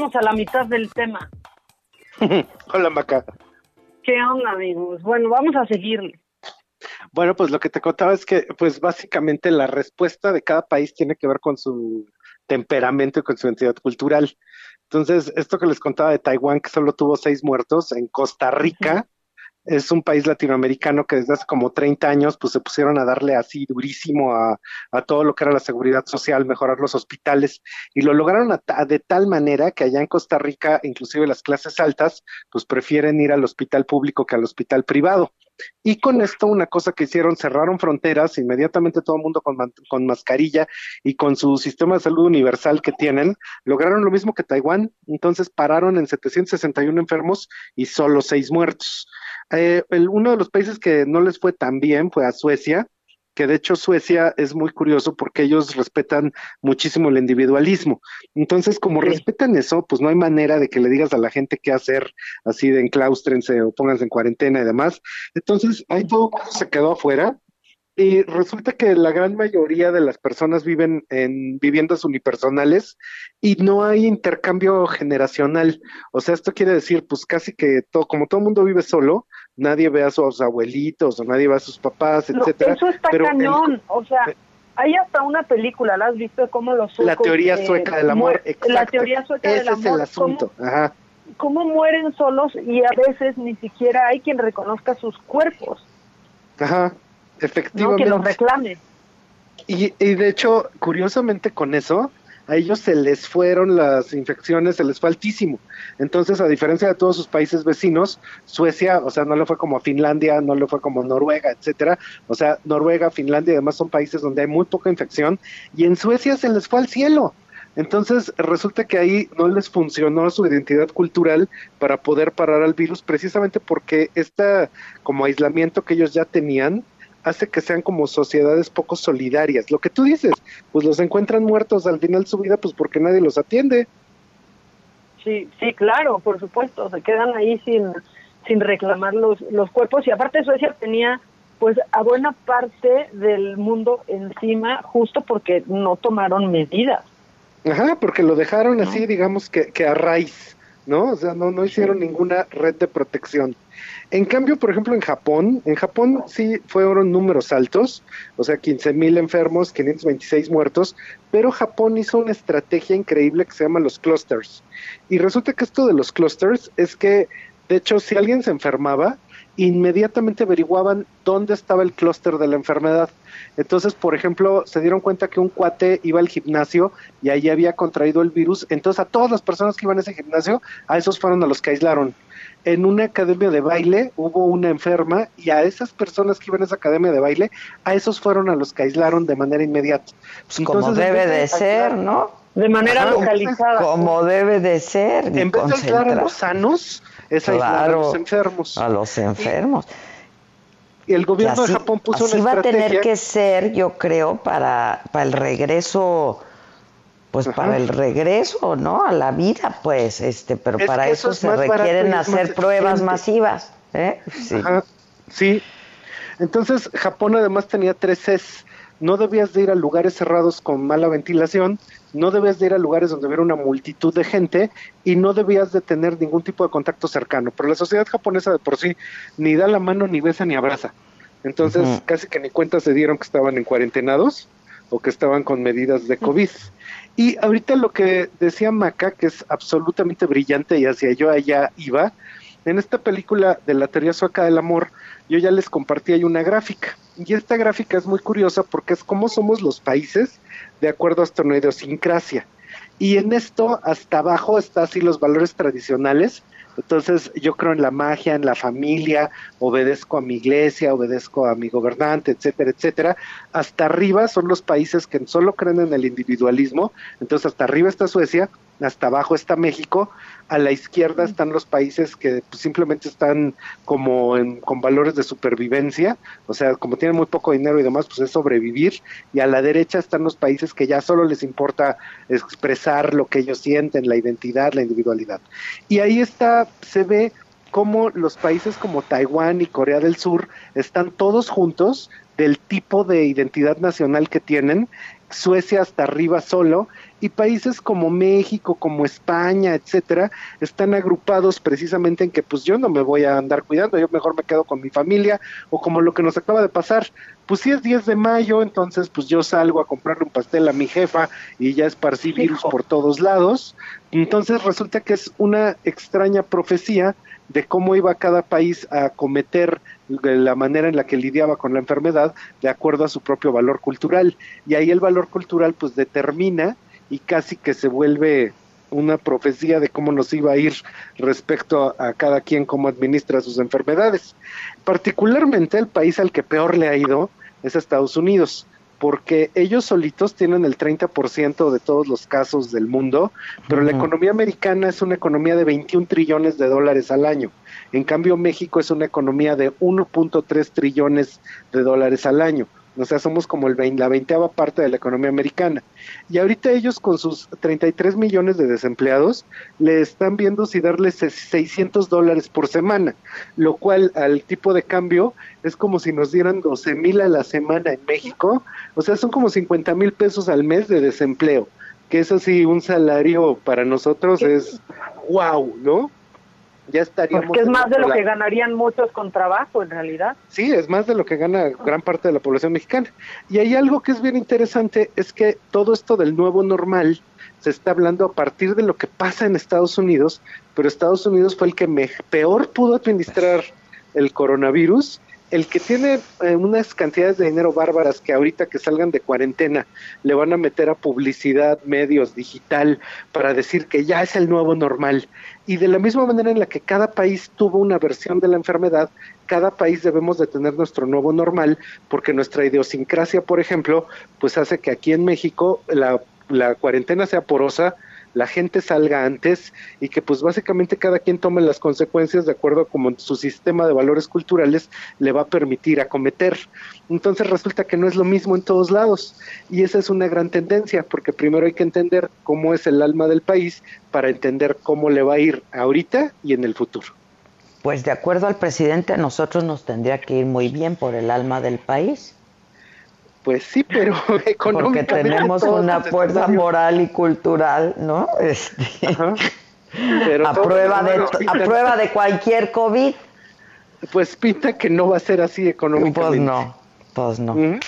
Quedamos a la mitad del tema. *laughs* Hola, Maca. ¿Qué onda, amigos? Bueno, vamos a seguirle. Bueno, pues lo que te contaba es que, pues básicamente la respuesta de cada país tiene que ver con su temperamento y con su identidad cultural. Entonces, esto que les contaba de Taiwán, que solo tuvo seis muertos, en Costa Rica, *laughs* es un país latinoamericano que desde hace como 30 años pues se pusieron a darle así durísimo a, todo lo que era la seguridad social, mejorar los hospitales y lo lograron a de tal manera que allá en Costa Rica inclusive las clases altas pues prefieren ir al hospital público que al hospital privado. Y con esto una cosa que hicieron, cerraron fronteras, inmediatamente todo el mundo con, con mascarilla y con su sistema de salud universal que tienen, lograron lo mismo que Taiwán, entonces pararon en 761 enfermos y solo seis muertos. Eh, el- uno de los países que no les fue tan bien fue a Suecia, que de hecho Suecia es muy curioso porque ellos respetan muchísimo el individualismo. Entonces, como respetan eso, pues no hay manera de que le digas a la gente qué hacer, así de enclaustrense o pónganse en cuarentena y demás. Entonces, ahí todo se quedó afuera. Y resulta que la gran mayoría de las personas viven en viviendas unipersonales y no hay intercambio generacional. O sea, esto quiere decir, pues casi que todo, como todo el mundo vive solo, nadie ve a sus abuelitos o nadie ve a sus papás, etcétera. eso está Pero el- cañón. O sea, hay hasta una película, ¿la has visto? Cómo los la suecos, teoría eh, sueca del amor, exacto. La teoría sueca Ese del es amor. el asunto. Ajá. ¿Cómo, cómo mueren solos y a veces ni siquiera hay quien reconozca sus cuerpos, Ajá, ¿no? efectivamente. Que los reclame. Y, y de hecho, curiosamente con eso, a ellos se les fueron las infecciones, se les fue altísimo. Entonces, a diferencia de todos sus países vecinos, Suecia, o sea, no le fue como a Finlandia, no le fue como Noruega, etcétera. O sea, Noruega, Finlandia, además son países donde hay muy poca infección, y en Suecia se les fue al cielo. Entonces resulta que ahí no les funcionó su identidad cultural para poder parar al virus, precisamente porque este como aislamiento que ellos ya tenían hace que sean como sociedades poco solidarias. Lo que tú dices, pues los encuentran muertos al final de su vida, pues porque nadie los atiende. Sí, sí, claro, por supuesto, se quedan ahí sin, sin reclamar los, los cuerpos y aparte Suecia tenía pues a buena parte del mundo encima justo porque no tomaron medidas. Ajá, porque lo dejaron así, digamos que, que a raíz, ¿no? O sea, no, no hicieron ninguna red de protección. En cambio, por ejemplo, en Japón, en Japón sí fueron números altos, o sea, 15 mil enfermos, 526 muertos, pero Japón hizo una estrategia increíble que se llama los clusters. Y resulta que esto de los clusters es que, de hecho, si alguien se enfermaba, inmediatamente averiguaban dónde estaba el clúster de la enfermedad. Entonces, por ejemplo, se dieron cuenta que un cuate iba al gimnasio y ahí había contraído el virus. Entonces, a todas las personas que iban a ese gimnasio, a esos fueron a los que aislaron en una academia de baile hubo una enferma y a esas personas que iban a esa academia de baile, a esos fueron a los que aislaron de manera inmediata. Pues como debe de, ser, ¿no? De manera localizada. Como debe de ser. En vez de aislar a los sanos, es aislar a los enfermos. A los enfermos. Y el gobierno de Japón puso así una estrategia. va a tener que ser, yo creo, para, para el regreso pues para el regreso, ¿no? A la vida, pues, este, pero para eso, se requieren hacer pruebas masivas, ¿eh? Sí. sí. Entonces, Japón además tenía tres Cs. No debías de ir a lugares cerrados con mala ventilación, no debías de ir a lugares donde hubiera una multitud de gente y no debías de tener ningún tipo de contacto cercano. Pero la sociedad japonesa de por sí ni da la mano, ni besa, ni abraza. Entonces, casi que ni cuenta se dieron que estaban en cuarentenados o que estaban con medidas de COVID. Y ahorita lo que decía Maca, que es absolutamente brillante y hacia yo allá iba, en esta película de la teoría sueca del amor, yo ya les compartí ahí una gráfica. Y esta gráfica es muy curiosa porque es cómo somos los países de acuerdo a nuestra idiosincrasia. Y en esto, hasta abajo, está así los valores tradicionales, entonces yo creo en la magia, en la familia, obedezco a mi iglesia, obedezco a mi gobernante, etcétera, etcétera. Hasta arriba son los países que solo creen en el individualismo. Entonces hasta arriba está Suecia, hasta abajo está México, a la izquierda están los países que pues, simplemente están como con valores de supervivencia, o sea, como tienen muy poco dinero y demás, pues es sobrevivir, y a la derecha están los países que ya solo les importa expresar lo que ellos sienten, la identidad, la individualidad. Y ahí está, se ve cómo los países como Taiwán y Corea del Sur están todos juntos del tipo de identidad nacional que tienen, Suecia hasta arriba solo, y países como México, como España, etcétera, están agrupados precisamente en que pues yo no me voy a andar cuidando, yo mejor me quedo con mi familia o como lo que nos acaba de pasar, pues si es 10 de mayo, entonces pues yo salgo a comprarle un pastel a mi jefa y ya esparcí virus por todos lados, entonces resulta que es una extraña profecía de cómo iba cada país a cometer la manera en la que lidiaba con la enfermedad de acuerdo a su propio valor cultural. Y ahí el valor cultural pues determina y casi que se vuelve una profecía de cómo nos iba a ir respecto a, cada quien cómo administra sus enfermedades. Particularmente el país al que peor le ha ido es Estados Unidos, porque ellos solitos tienen el 30% de todos los casos del mundo, pero la economía americana es una economía de 21 trillones de dólares al año. En cambio, México es una economía de 1.3 trillones de dólares al año. O sea, somos como el la veinteava parte de la economía americana. Y ahorita ellos con sus 33 millones de desempleados le están viendo si darles 600 dólares por semana, lo cual al tipo de cambio es como si nos dieran 12 mil a la semana en México. O sea, son como 50 mil pesos al mes de desempleo, que eso sí, un salario para nosotros es wow, ¿no? Ya estaríamos... Porque es más de lo que ganarían muchos con trabajo, en realidad. Sí, es más de lo que gana gran parte de la población mexicana. Y hay algo que es bien interesante, es que todo esto del nuevo normal se está hablando a partir de lo que pasa en Estados Unidos, pero Estados Unidos fue el que peor pudo administrar el coronavirus el que tiene eh, unas cantidades de dinero bárbaras que ahorita que salgan de cuarentena le van a meter a publicidad, medios, digital, para decir que ya es el nuevo normal. Y de la misma manera en la que cada país tuvo una versión de la enfermedad, cada país debemos de tener nuestro nuevo normal, porque nuestra idiosincrasia, por ejemplo, pues hace que aquí en México la la cuarentena sea porosa, la gente salga antes y que pues básicamente cada quien tome las consecuencias de acuerdo a como su sistema de valores culturales le va a permitir acometer. Entonces resulta que no es lo mismo en todos lados y esa es una gran tendencia porque primero hay que entender cómo es el alma del país para entender cómo le va a ir ahorita y en el futuro. Pues de acuerdo al presidente, nosotros nos tendría que ir muy bien por el alma del país. Pues sí, pero *laughs* económicamente. Porque tenemos una fuerza moral y cultural, ¿no? Este, *laughs* a, prueba de, a prueba de cualquier COVID. Pues pinta que no va a ser así económicamente. Pues no, pues no.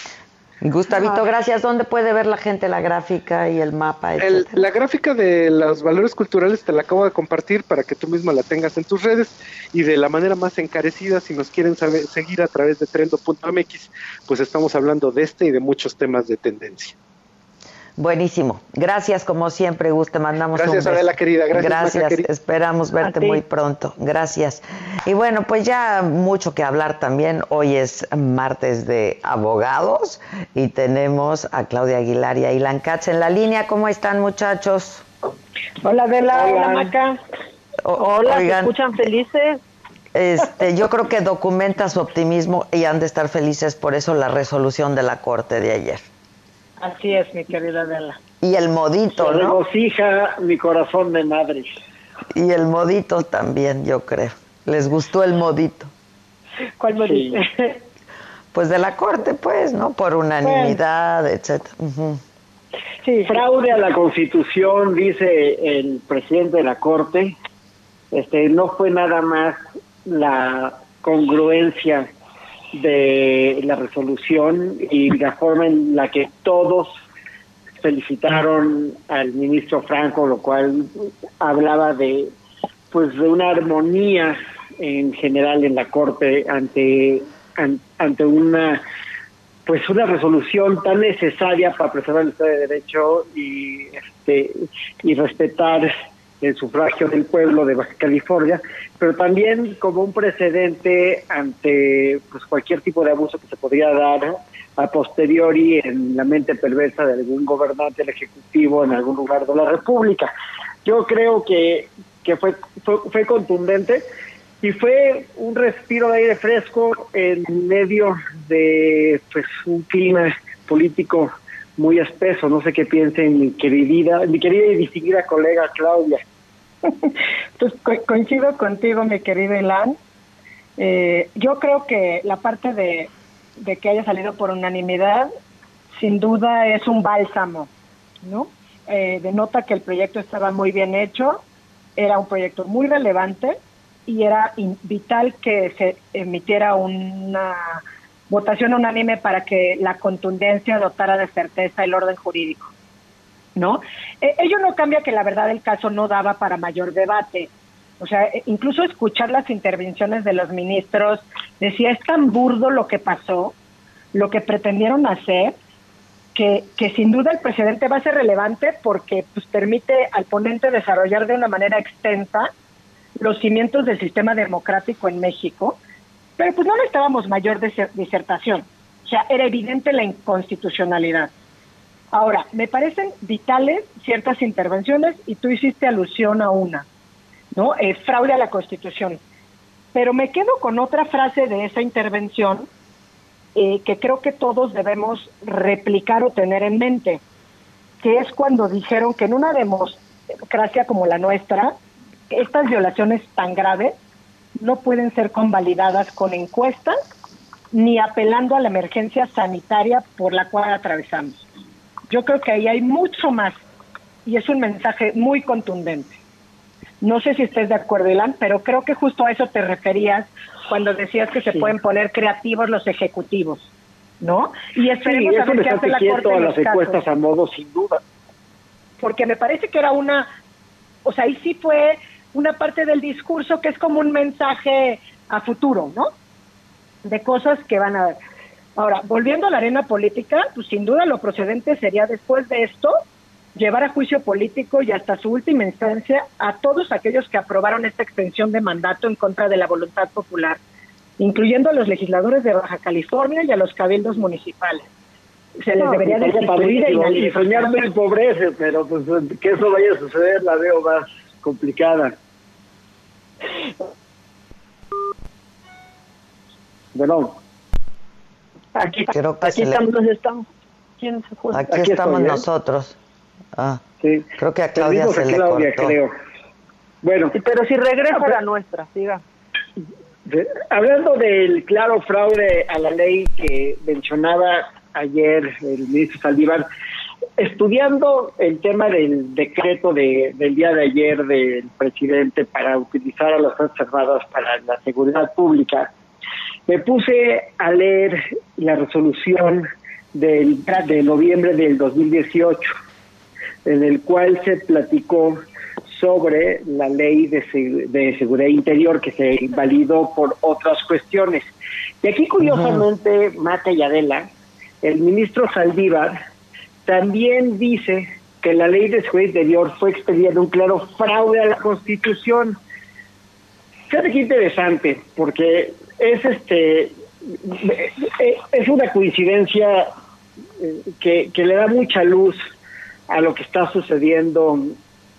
Gustavito, gracias. ¿Dónde puede ver la gente la gráfica y el mapa? la gráfica de los valores culturales te la acabo de compartir para que tú misma la tengas en tus redes y de la manera más encarecida, si nos quieren seguir a través de trendo.mx, pues estamos hablando de este y de muchos temas de tendencia. Buenísimo. Gracias, como siempre, Gus. Te mandamos Gracias, un Adela, querida. Gracias, Gracias. Esperamos verte muy pronto. Gracias. Y bueno, pues ya mucho que hablar también. Hoy es martes de abogados y tenemos a Claudia Aguilar y a Ilan Katz en la línea. ¿Cómo están, muchachos? Hola, Adela. Hola, Maca. Hola, ¿se escuchan felices? Este, yo creo que documenta su optimismo y han de estar felices por eso la resolución de la Corte de ayer. Así es, mi querida Adela. Y el modito, Se ¿no? regocija mi corazón de madre. Y el modito también, yo creo. ¿Les gustó el modito? ¿Cuál modito? *laughs* Pues de la corte, pues, ¿no? Por unanimidad, etcétera. Ujú. Sí, fraude a la Constitución, dice el presidente de la Corte. Este, no fue nada más la congruencia de la resolución y la forma en la que todos felicitaron al ministro Franco, lo cual hablaba de pues de una armonía en general en la corte ante an- ante una pues una resolución tan necesaria para preservar el Estado de Derecho y este y respetar el sufragio del pueblo de Baja California, pero también como un precedente ante pues cualquier tipo de abuso que se podría dar a posteriori en la mente perversa de algún gobernante del ejecutivo en algún lugar de la República. Yo creo que que fue fue, fue contundente y fue un respiro de aire fresco en medio de pues un clima político muy espeso. No sé qué piensen mi querida, mi querida y distinguida colega Claudia. *laughs* Pues co- coincido contigo, mi querido Ilan. Eh, yo creo que la parte de, que haya salido por unanimidad, sin duda es un bálsamo, ¿no? Eh, denota que el proyecto estaba muy bien hecho, era un proyecto muy relevante y era vital que se emitiera una votación unánime para que la contundencia dotara de certeza el orden jurídico. ¿No? Eh, ello no cambia que la verdad del caso no daba para mayor debate. O sea, eh, incluso escuchar las intervenciones de los ministros decía, es tan burdo lo que pasó, lo que pretendieron hacer, que, que sin duda el precedente va a ser relevante porque pues, permite al ponente desarrollar de una manera extensa los cimientos del sistema democrático en México, pero pues no necesitábamos mayor diser- disertación. O sea, era evidente la inconstitucionalidad. Ahora, me parecen vitales ciertas intervenciones y tú hiciste alusión a una, ¿no? Eh, fraude a la Constitución. Pero me quedo con otra frase de esa intervención eh, que creo que todos debemos replicar o tener en mente, que es cuando dijeron que en una democracia como la nuestra, estas violaciones tan graves no pueden ser convalidadas con encuestas ni apelando a la emergencia sanitaria por la cual atravesamos. Yo creo que ahí hay mucho más y es un mensaje muy contundente. No sé si estés de acuerdo, Ilan, pero creo que justo a eso te referías cuando decías que se Sí. pueden poner creativos los ejecutivos, ¿no? Y Sí, esperemos a eso ver le qué hace la Corte a las encuestas a modo, sin duda. porque me parece que era una, o sea, ahí sí fue una parte del discurso que es como un mensaje a futuro, ¿no? De cosas que van a ver. Ahora, volviendo a la arena política, pues sin duda lo procedente sería después de esto llevar a juicio político y hasta su última instancia a todos aquellos que aprobaron esta extensión de mandato en contra de la voluntad popular, incluyendo a los legisladores de Baja California y a los cabildos municipales. se les debería de destituir y, y soñar me empobrece, pero pues que eso vaya a suceder la veo más complicada. Bueno. Aquí, Creo que aquí estamos, estamos. ¿Quién se fue? Aquí, estamos ¿eh? nosotros. Ah, sí. Creo que a Claudia se le Claudia, cortó. Creo. Bueno. pero si regresa a la nuestra, siga. hablando del claro fraude a la ley que mencionaba ayer el ministro Saldívar, estudiando el tema del decreto de, del día de ayer del presidente para utilizar a las Fuerzas Armadas para la seguridad pública, me puse a leer la resolución del, de noviembre del 2018, en el cual se platicó sobre la ley de, de seguridad interior que se invalidó por otras cuestiones. Y aquí, curiosamente, Mata y Adela, el ministro Saldívar también dice que la ley de seguridad interior fue expedida en un claro fraude a la Constitución. Fíjate qué interesante, porque es este es una coincidencia eh, que, que le da mucha luz a lo que está sucediendo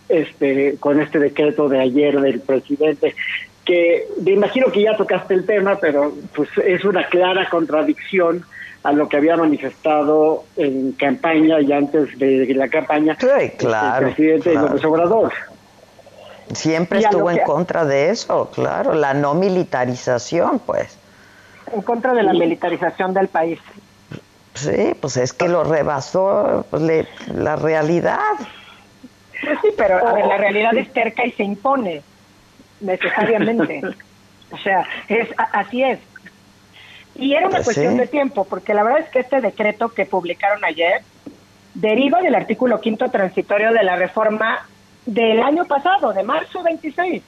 este con este decreto de ayer del presidente que me imagino que ya tocaste el tema pero pues es una clara contradicción a lo que había manifestado en campaña y antes de la campaña este, el presidente López Obrador. Siempre estuvo en contra de eso, claro, la no militarización, pues. En contra de la militarización del país. Sí, pues es que lo rebasó pues, la realidad. Pues sí, pero a ver, la realidad es cerca y se impone, necesariamente. o sea, es así es. Y era una pues cuestión de tiempo, porque la verdad es que este decreto que publicaron ayer deriva del artículo quinto transitorio de la reforma del año pasado, de marzo 26.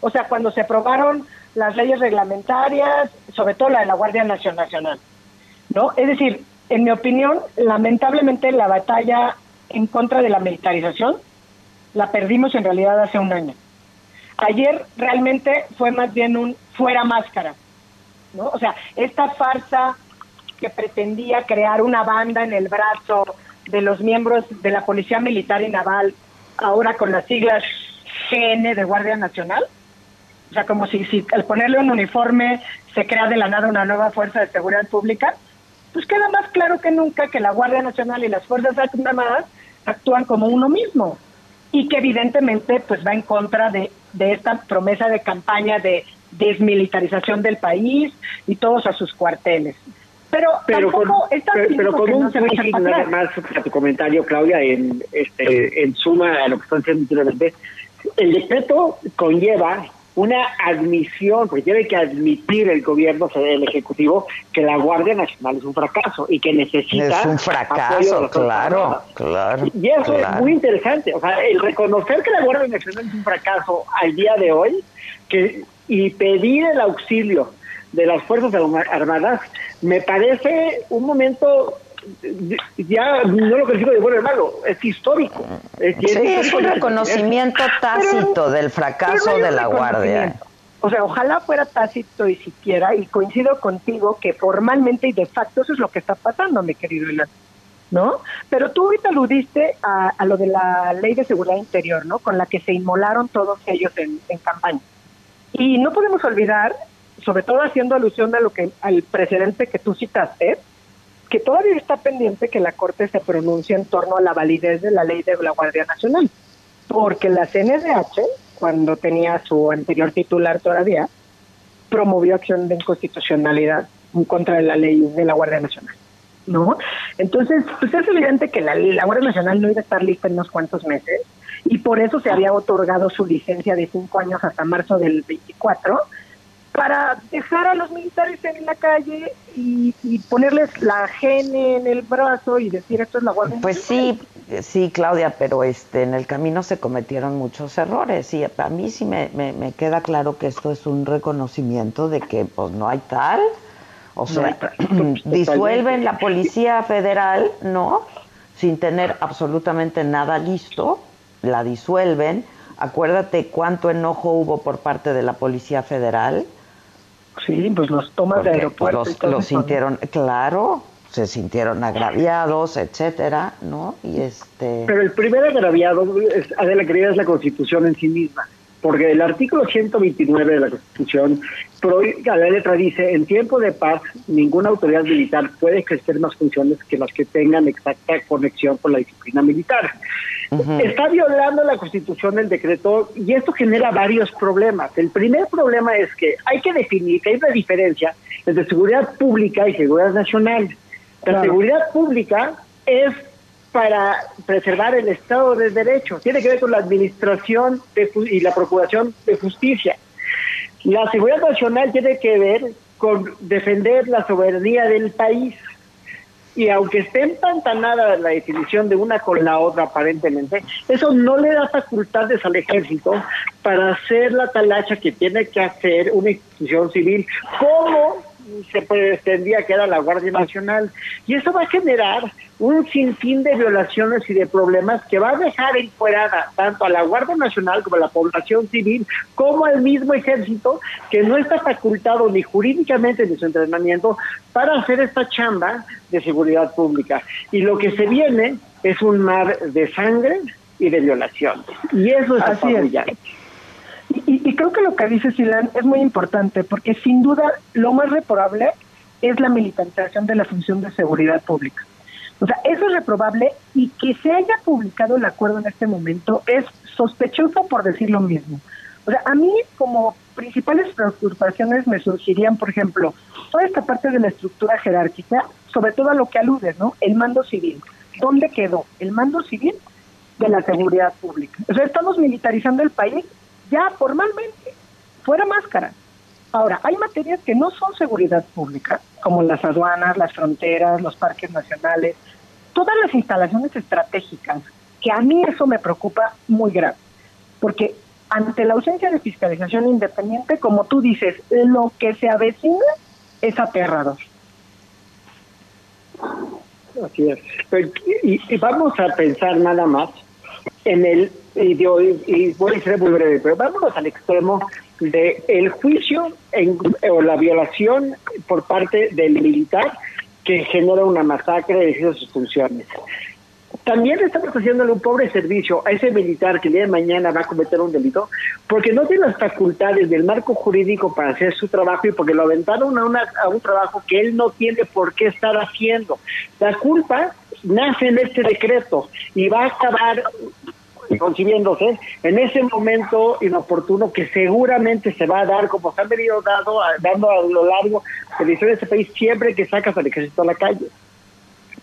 O sea, cuando se aprobaron las leyes reglamentarias, sobre todo la de la Guardia Nacional. ¿No? Es decir, en mi opinión, lamentablemente la batalla en contra de la militarización la perdimos en realidad hace un año. Ayer realmente fue más bien un fuera máscara. ¿no? O sea, esta farsa que pretendía crear una banda en el brazo de los miembros de la Policía Militar y Naval, ahora con las siglas GN de Guardia Nacional. O sea, como si, al ponerle un uniforme se crea de la nada una nueva fuerza de seguridad pública, pues queda más claro que nunca que la Guardia Nacional y las Fuerzas Armadas actúan como uno mismo y que evidentemente pues va en contra de, de esta promesa de campaña de desmilitarización del país y todos a sus cuarteles. Pero, pero con, pero, con un no nada más a tu comentario, Claudia, en, este, en suma a lo que están diciendo el decreto conlleva una admisión, porque tiene que admitir el gobierno, el Ejecutivo, que la Guardia Nacional es un fracaso y que necesita... Es un fracaso, claro, claro. Y eso es muy interesante, o sea, el reconocer que la Guardia Nacional es un fracaso al día de hoy, que y pedir el auxilio de las Fuerzas Armadas, me parece un momento ya no lo que digo de bueno hermano, es histórico. Es, sí, es, un reconocimiento tácito del fracaso de la Guardia. O sea, ojalá fuera tácito y siquiera, y coincido contigo que formalmente y de facto eso es lo que está pasando, mi querido Elan, ¿no? Pero tú ahorita aludiste a, a, lo de la ley de seguridad interior, ¿no? Con la que se inmolaron todos ellos en, en campaña. Y no podemos olvidar, sobre todo haciendo alusión a lo que al precedente que tú citaste, que todavía está pendiente que la Corte se pronuncie en torno a la validez de la ley de la Guardia Nacional, porque la CNDH, cuando tenía su anterior titular todavía, promovió acción de inconstitucionalidad en contra de la ley de la Guardia Nacional. ¿No? Entonces, pues es evidente que la, la Guardia Nacional no iba a estar lista en unos cuantos meses y por eso se había otorgado su licencia de cinco años hasta marzo del 24 para dejar a los militares en la calle y, ponerles la gene en el brazo y decir esto es la Guardia Pues sí, sí, Claudia, pero este en el camino se cometieron muchos errores y a mí sí me, me, queda claro que esto es un reconocimiento de que pues no hay tal, o sea, *clears throat* disuelven la Policía Federal, ¿no? Sin tener absolutamente nada listo la disuelven. Acuérdate cuánto enojo hubo por parte de la Policía Federal. Sí, pues los tomas de pues, aeropuerto. los, sintieron, claro, se sintieron agraviados, etcétera, ¿no? Y este Pero el primer agraviado, Adela querida, es la Constitución en sí misma, porque el artículo 129 de la Constitución, a la letra dice, en tiempo de paz, ninguna autoridad militar puede ejercer más funciones que las que tengan exacta conexión con la disciplina militar. Está violando la Constitución el decreto y esto genera varios problemas. El primer problema es que hay que definir que hay una diferencia entre seguridad pública y seguridad nacional. La seguridad pública es para preservar el Estado de Derecho, tiene que ver con la administración y la procuración de justicia. La seguridad nacional tiene que ver con defender la soberanía del país. Y aunque esté empantanada la definición de una con la otra aparentemente, eso no le da facultades al ejército para hacer la talacha que tiene que hacer una institución civil, como se pretendía que era la Guardia Nacional. Y eso va a generar un sinfín de violaciones y de problemas que va a dejar encuerada tanto a la Guardia Nacional como a la población civil, como al mismo ejército, que no está facultado ni jurídicamente ni su entrenamiento para hacer esta chamba de seguridad pública. Y lo que se viene es un mar de sangre y de violación. Y eso es Así y, y, creo que lo que dice Silan es muy importante, porque sin duda lo más reprobable es la militarización de la función de seguridad pública. O sea, eso es reprobable y que se haya publicado el acuerdo en este momento es sospechoso por decir lo mismo. O sea, a mí como principales preocupaciones me surgirían, por ejemplo, toda esta parte de la estructura jerárquica, sobre todo a lo que alude, ¿no? El mando civil. ¿Dónde quedó el mando civil de la seguridad pública? O sea, estamos militarizando el país ya formalmente, fuera máscara. Ahora, hay materias que no son seguridad pública, como las aduanas, las fronteras, los parques nacionales, todas las instalaciones estratégicas, que a mí eso me preocupa muy grave, porque ante la ausencia de fiscalización independiente, como tú dices, lo que se avecina es aterrador. Así es. y vamos a pensar nada más en el, y, y voy a ser muy breve, pero vámonos al extremo de el juicio o la violación por parte del militar que genera una masacre de sus funciones. También estamos haciéndole un pobre servicio a ese militar que el día de mañana va a cometer un delito porque no tiene las facultades del marco jurídico para hacer su trabajo y porque lo aventaron a, una, a un trabajo que él no tiene por qué estar haciendo. La culpa nace en este decreto y va a acabar concibiéndose en ese momento inoportuno que seguramente se va a dar, como se han venido dando, dando a lo largo de la historia de este país, siempre que sacas al ejército a la calle.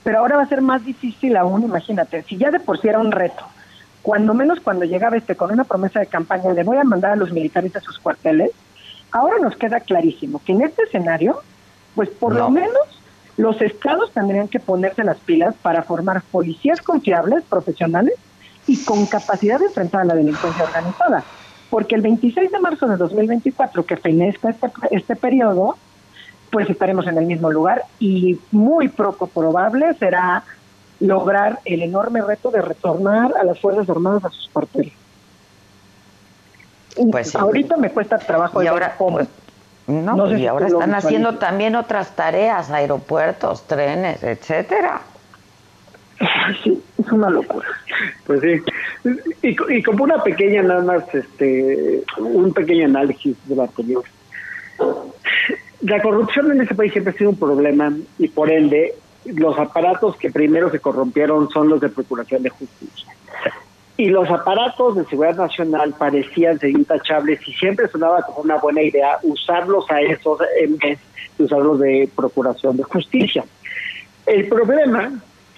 Pero ahora va a ser más difícil aún, imagínate, si ya de por sí era un reto, cuando menos cuando llegaba este con una promesa de campaña de voy a mandar a los militares a sus cuarteles, ahora nos queda clarísimo que en este escenario, pues por lo menos los estados tendrían que ponerse las pilas para formar policías confiables, profesionales y con capacidad de enfrentar a la delincuencia organizada. Porque el 26 de marzo de 2024, que fenezca este, este periodo, pues estaremos en el mismo lugar y muy poco probable será lograr el enorme reto de retornar a las Fuerzas Armadas a sus cuarteles. Pues Ahorita me cuesta trabajo. Y ahora, pues, no, y ahora están haciendo también otras tareas, aeropuertos, trenes, etcétera. Sí, es una locura. Pues sí. Y, como una pequeña, nada más, este, un pequeño análisis de la anterior. La corrupción en este país siempre ha sido un problema y por ende los aparatos que primero se corrompieron son los de Procuración de Justicia. Y los aparatos de seguridad nacional parecían ser intachables y siempre sonaba como una buena idea usarlos a esos en vez de usarlos de Procuración de Justicia. El problema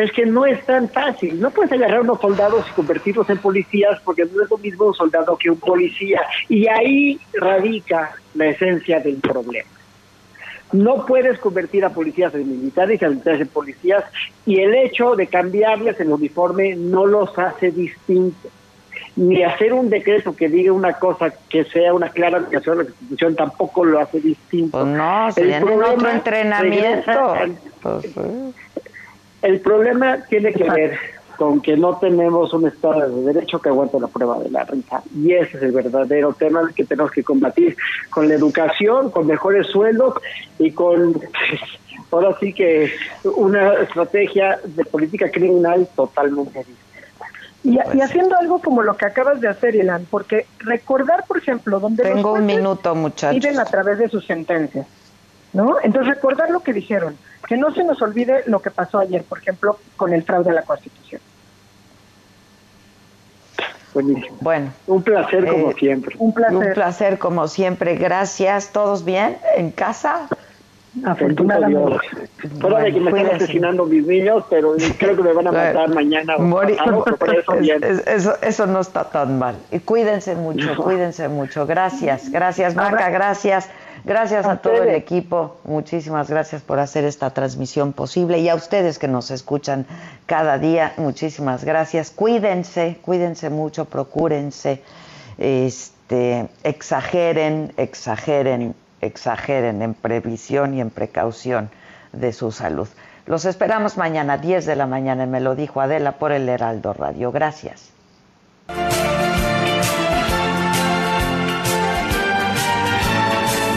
es que no es tan fácil. No puedes agarrar a unos soldados y convertirlos en policías porque no es lo mismo un soldado que un policía. Y ahí radica la esencia del problema. No puedes convertir a policías en militares y a militares en policías y el hecho de cambiarles el uniforme no los hace distintos. Ni hacer un decreto que diga una cosa que sea una clara aplicación de la Constitución tampoco lo hace distinto. Pues no, si el otro entrenamiento. El problema tiene que ver con que no tenemos un Estado de Derecho que aguante la prueba de la renta. Y ese es el verdadero tema que tenemos que combatir con la educación, con mejores sueldos y con *laughs* ahora sí que una estrategia de política criminal totalmente distinta. Y, y, haciendo algo como lo que acabas de hacer, Ilan, porque recordar, por ejemplo, donde Tengo un minuto, muchachos. viven a través de sus sentencias, ¿no? Entonces, recordar lo que dijeron, que no se nos olvide lo que pasó ayer, por ejemplo, con el fraude a la Constitución. Buenísimo. Bueno. Un placer como eh, siempre. Un placer. Un placer como siempre. Gracias. ¿Todos bien en casa? Afortunadamente. Fuera de que me están asesinando mis niños, pero creo que me van a matar mañana. O Mori- pasado, pero eso *laughs* bien. Es- es- eso, eso no está tan mal. Y cuídense mucho, No. cuídense mucho. Gracias, gracias Maca, gracias. Gracias a, todo el equipo. Muchísimas gracias por hacer esta transmisión posible. Y a ustedes que nos escuchan cada día, muchísimas gracias. Cuídense, cuídense mucho, procúrense. Este, exageren, exageren, exageren en previsión y en precaución de su salud. Los esperamos mañana, 10 de la mañana, me lo dijo Adela por el Heraldo Radio. Gracias.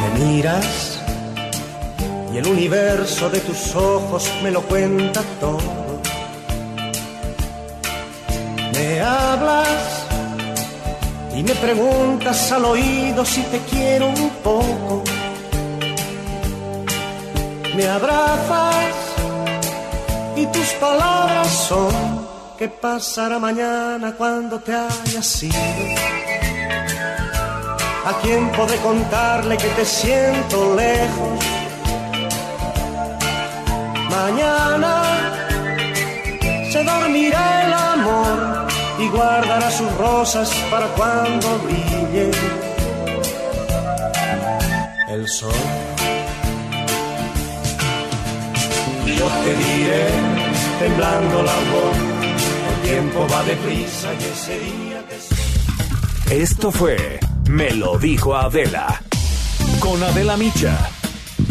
Me miras y el universo de tus ojos me lo cuenta todo. Me hablas y me preguntas al oído si te quiero un poco. Me abrazas y tus palabras son ¿qué pasará mañana cuando te hayas ido? ¿A quién podré contarle que te siento lejos? Mañana se dormirá el amor y guardará sus rosas para cuando brille el sol. Yo te diré, temblando la voz, el tiempo va deprisa y ese día que Esto fue Me lo dijo Adela. Con Adela Micha.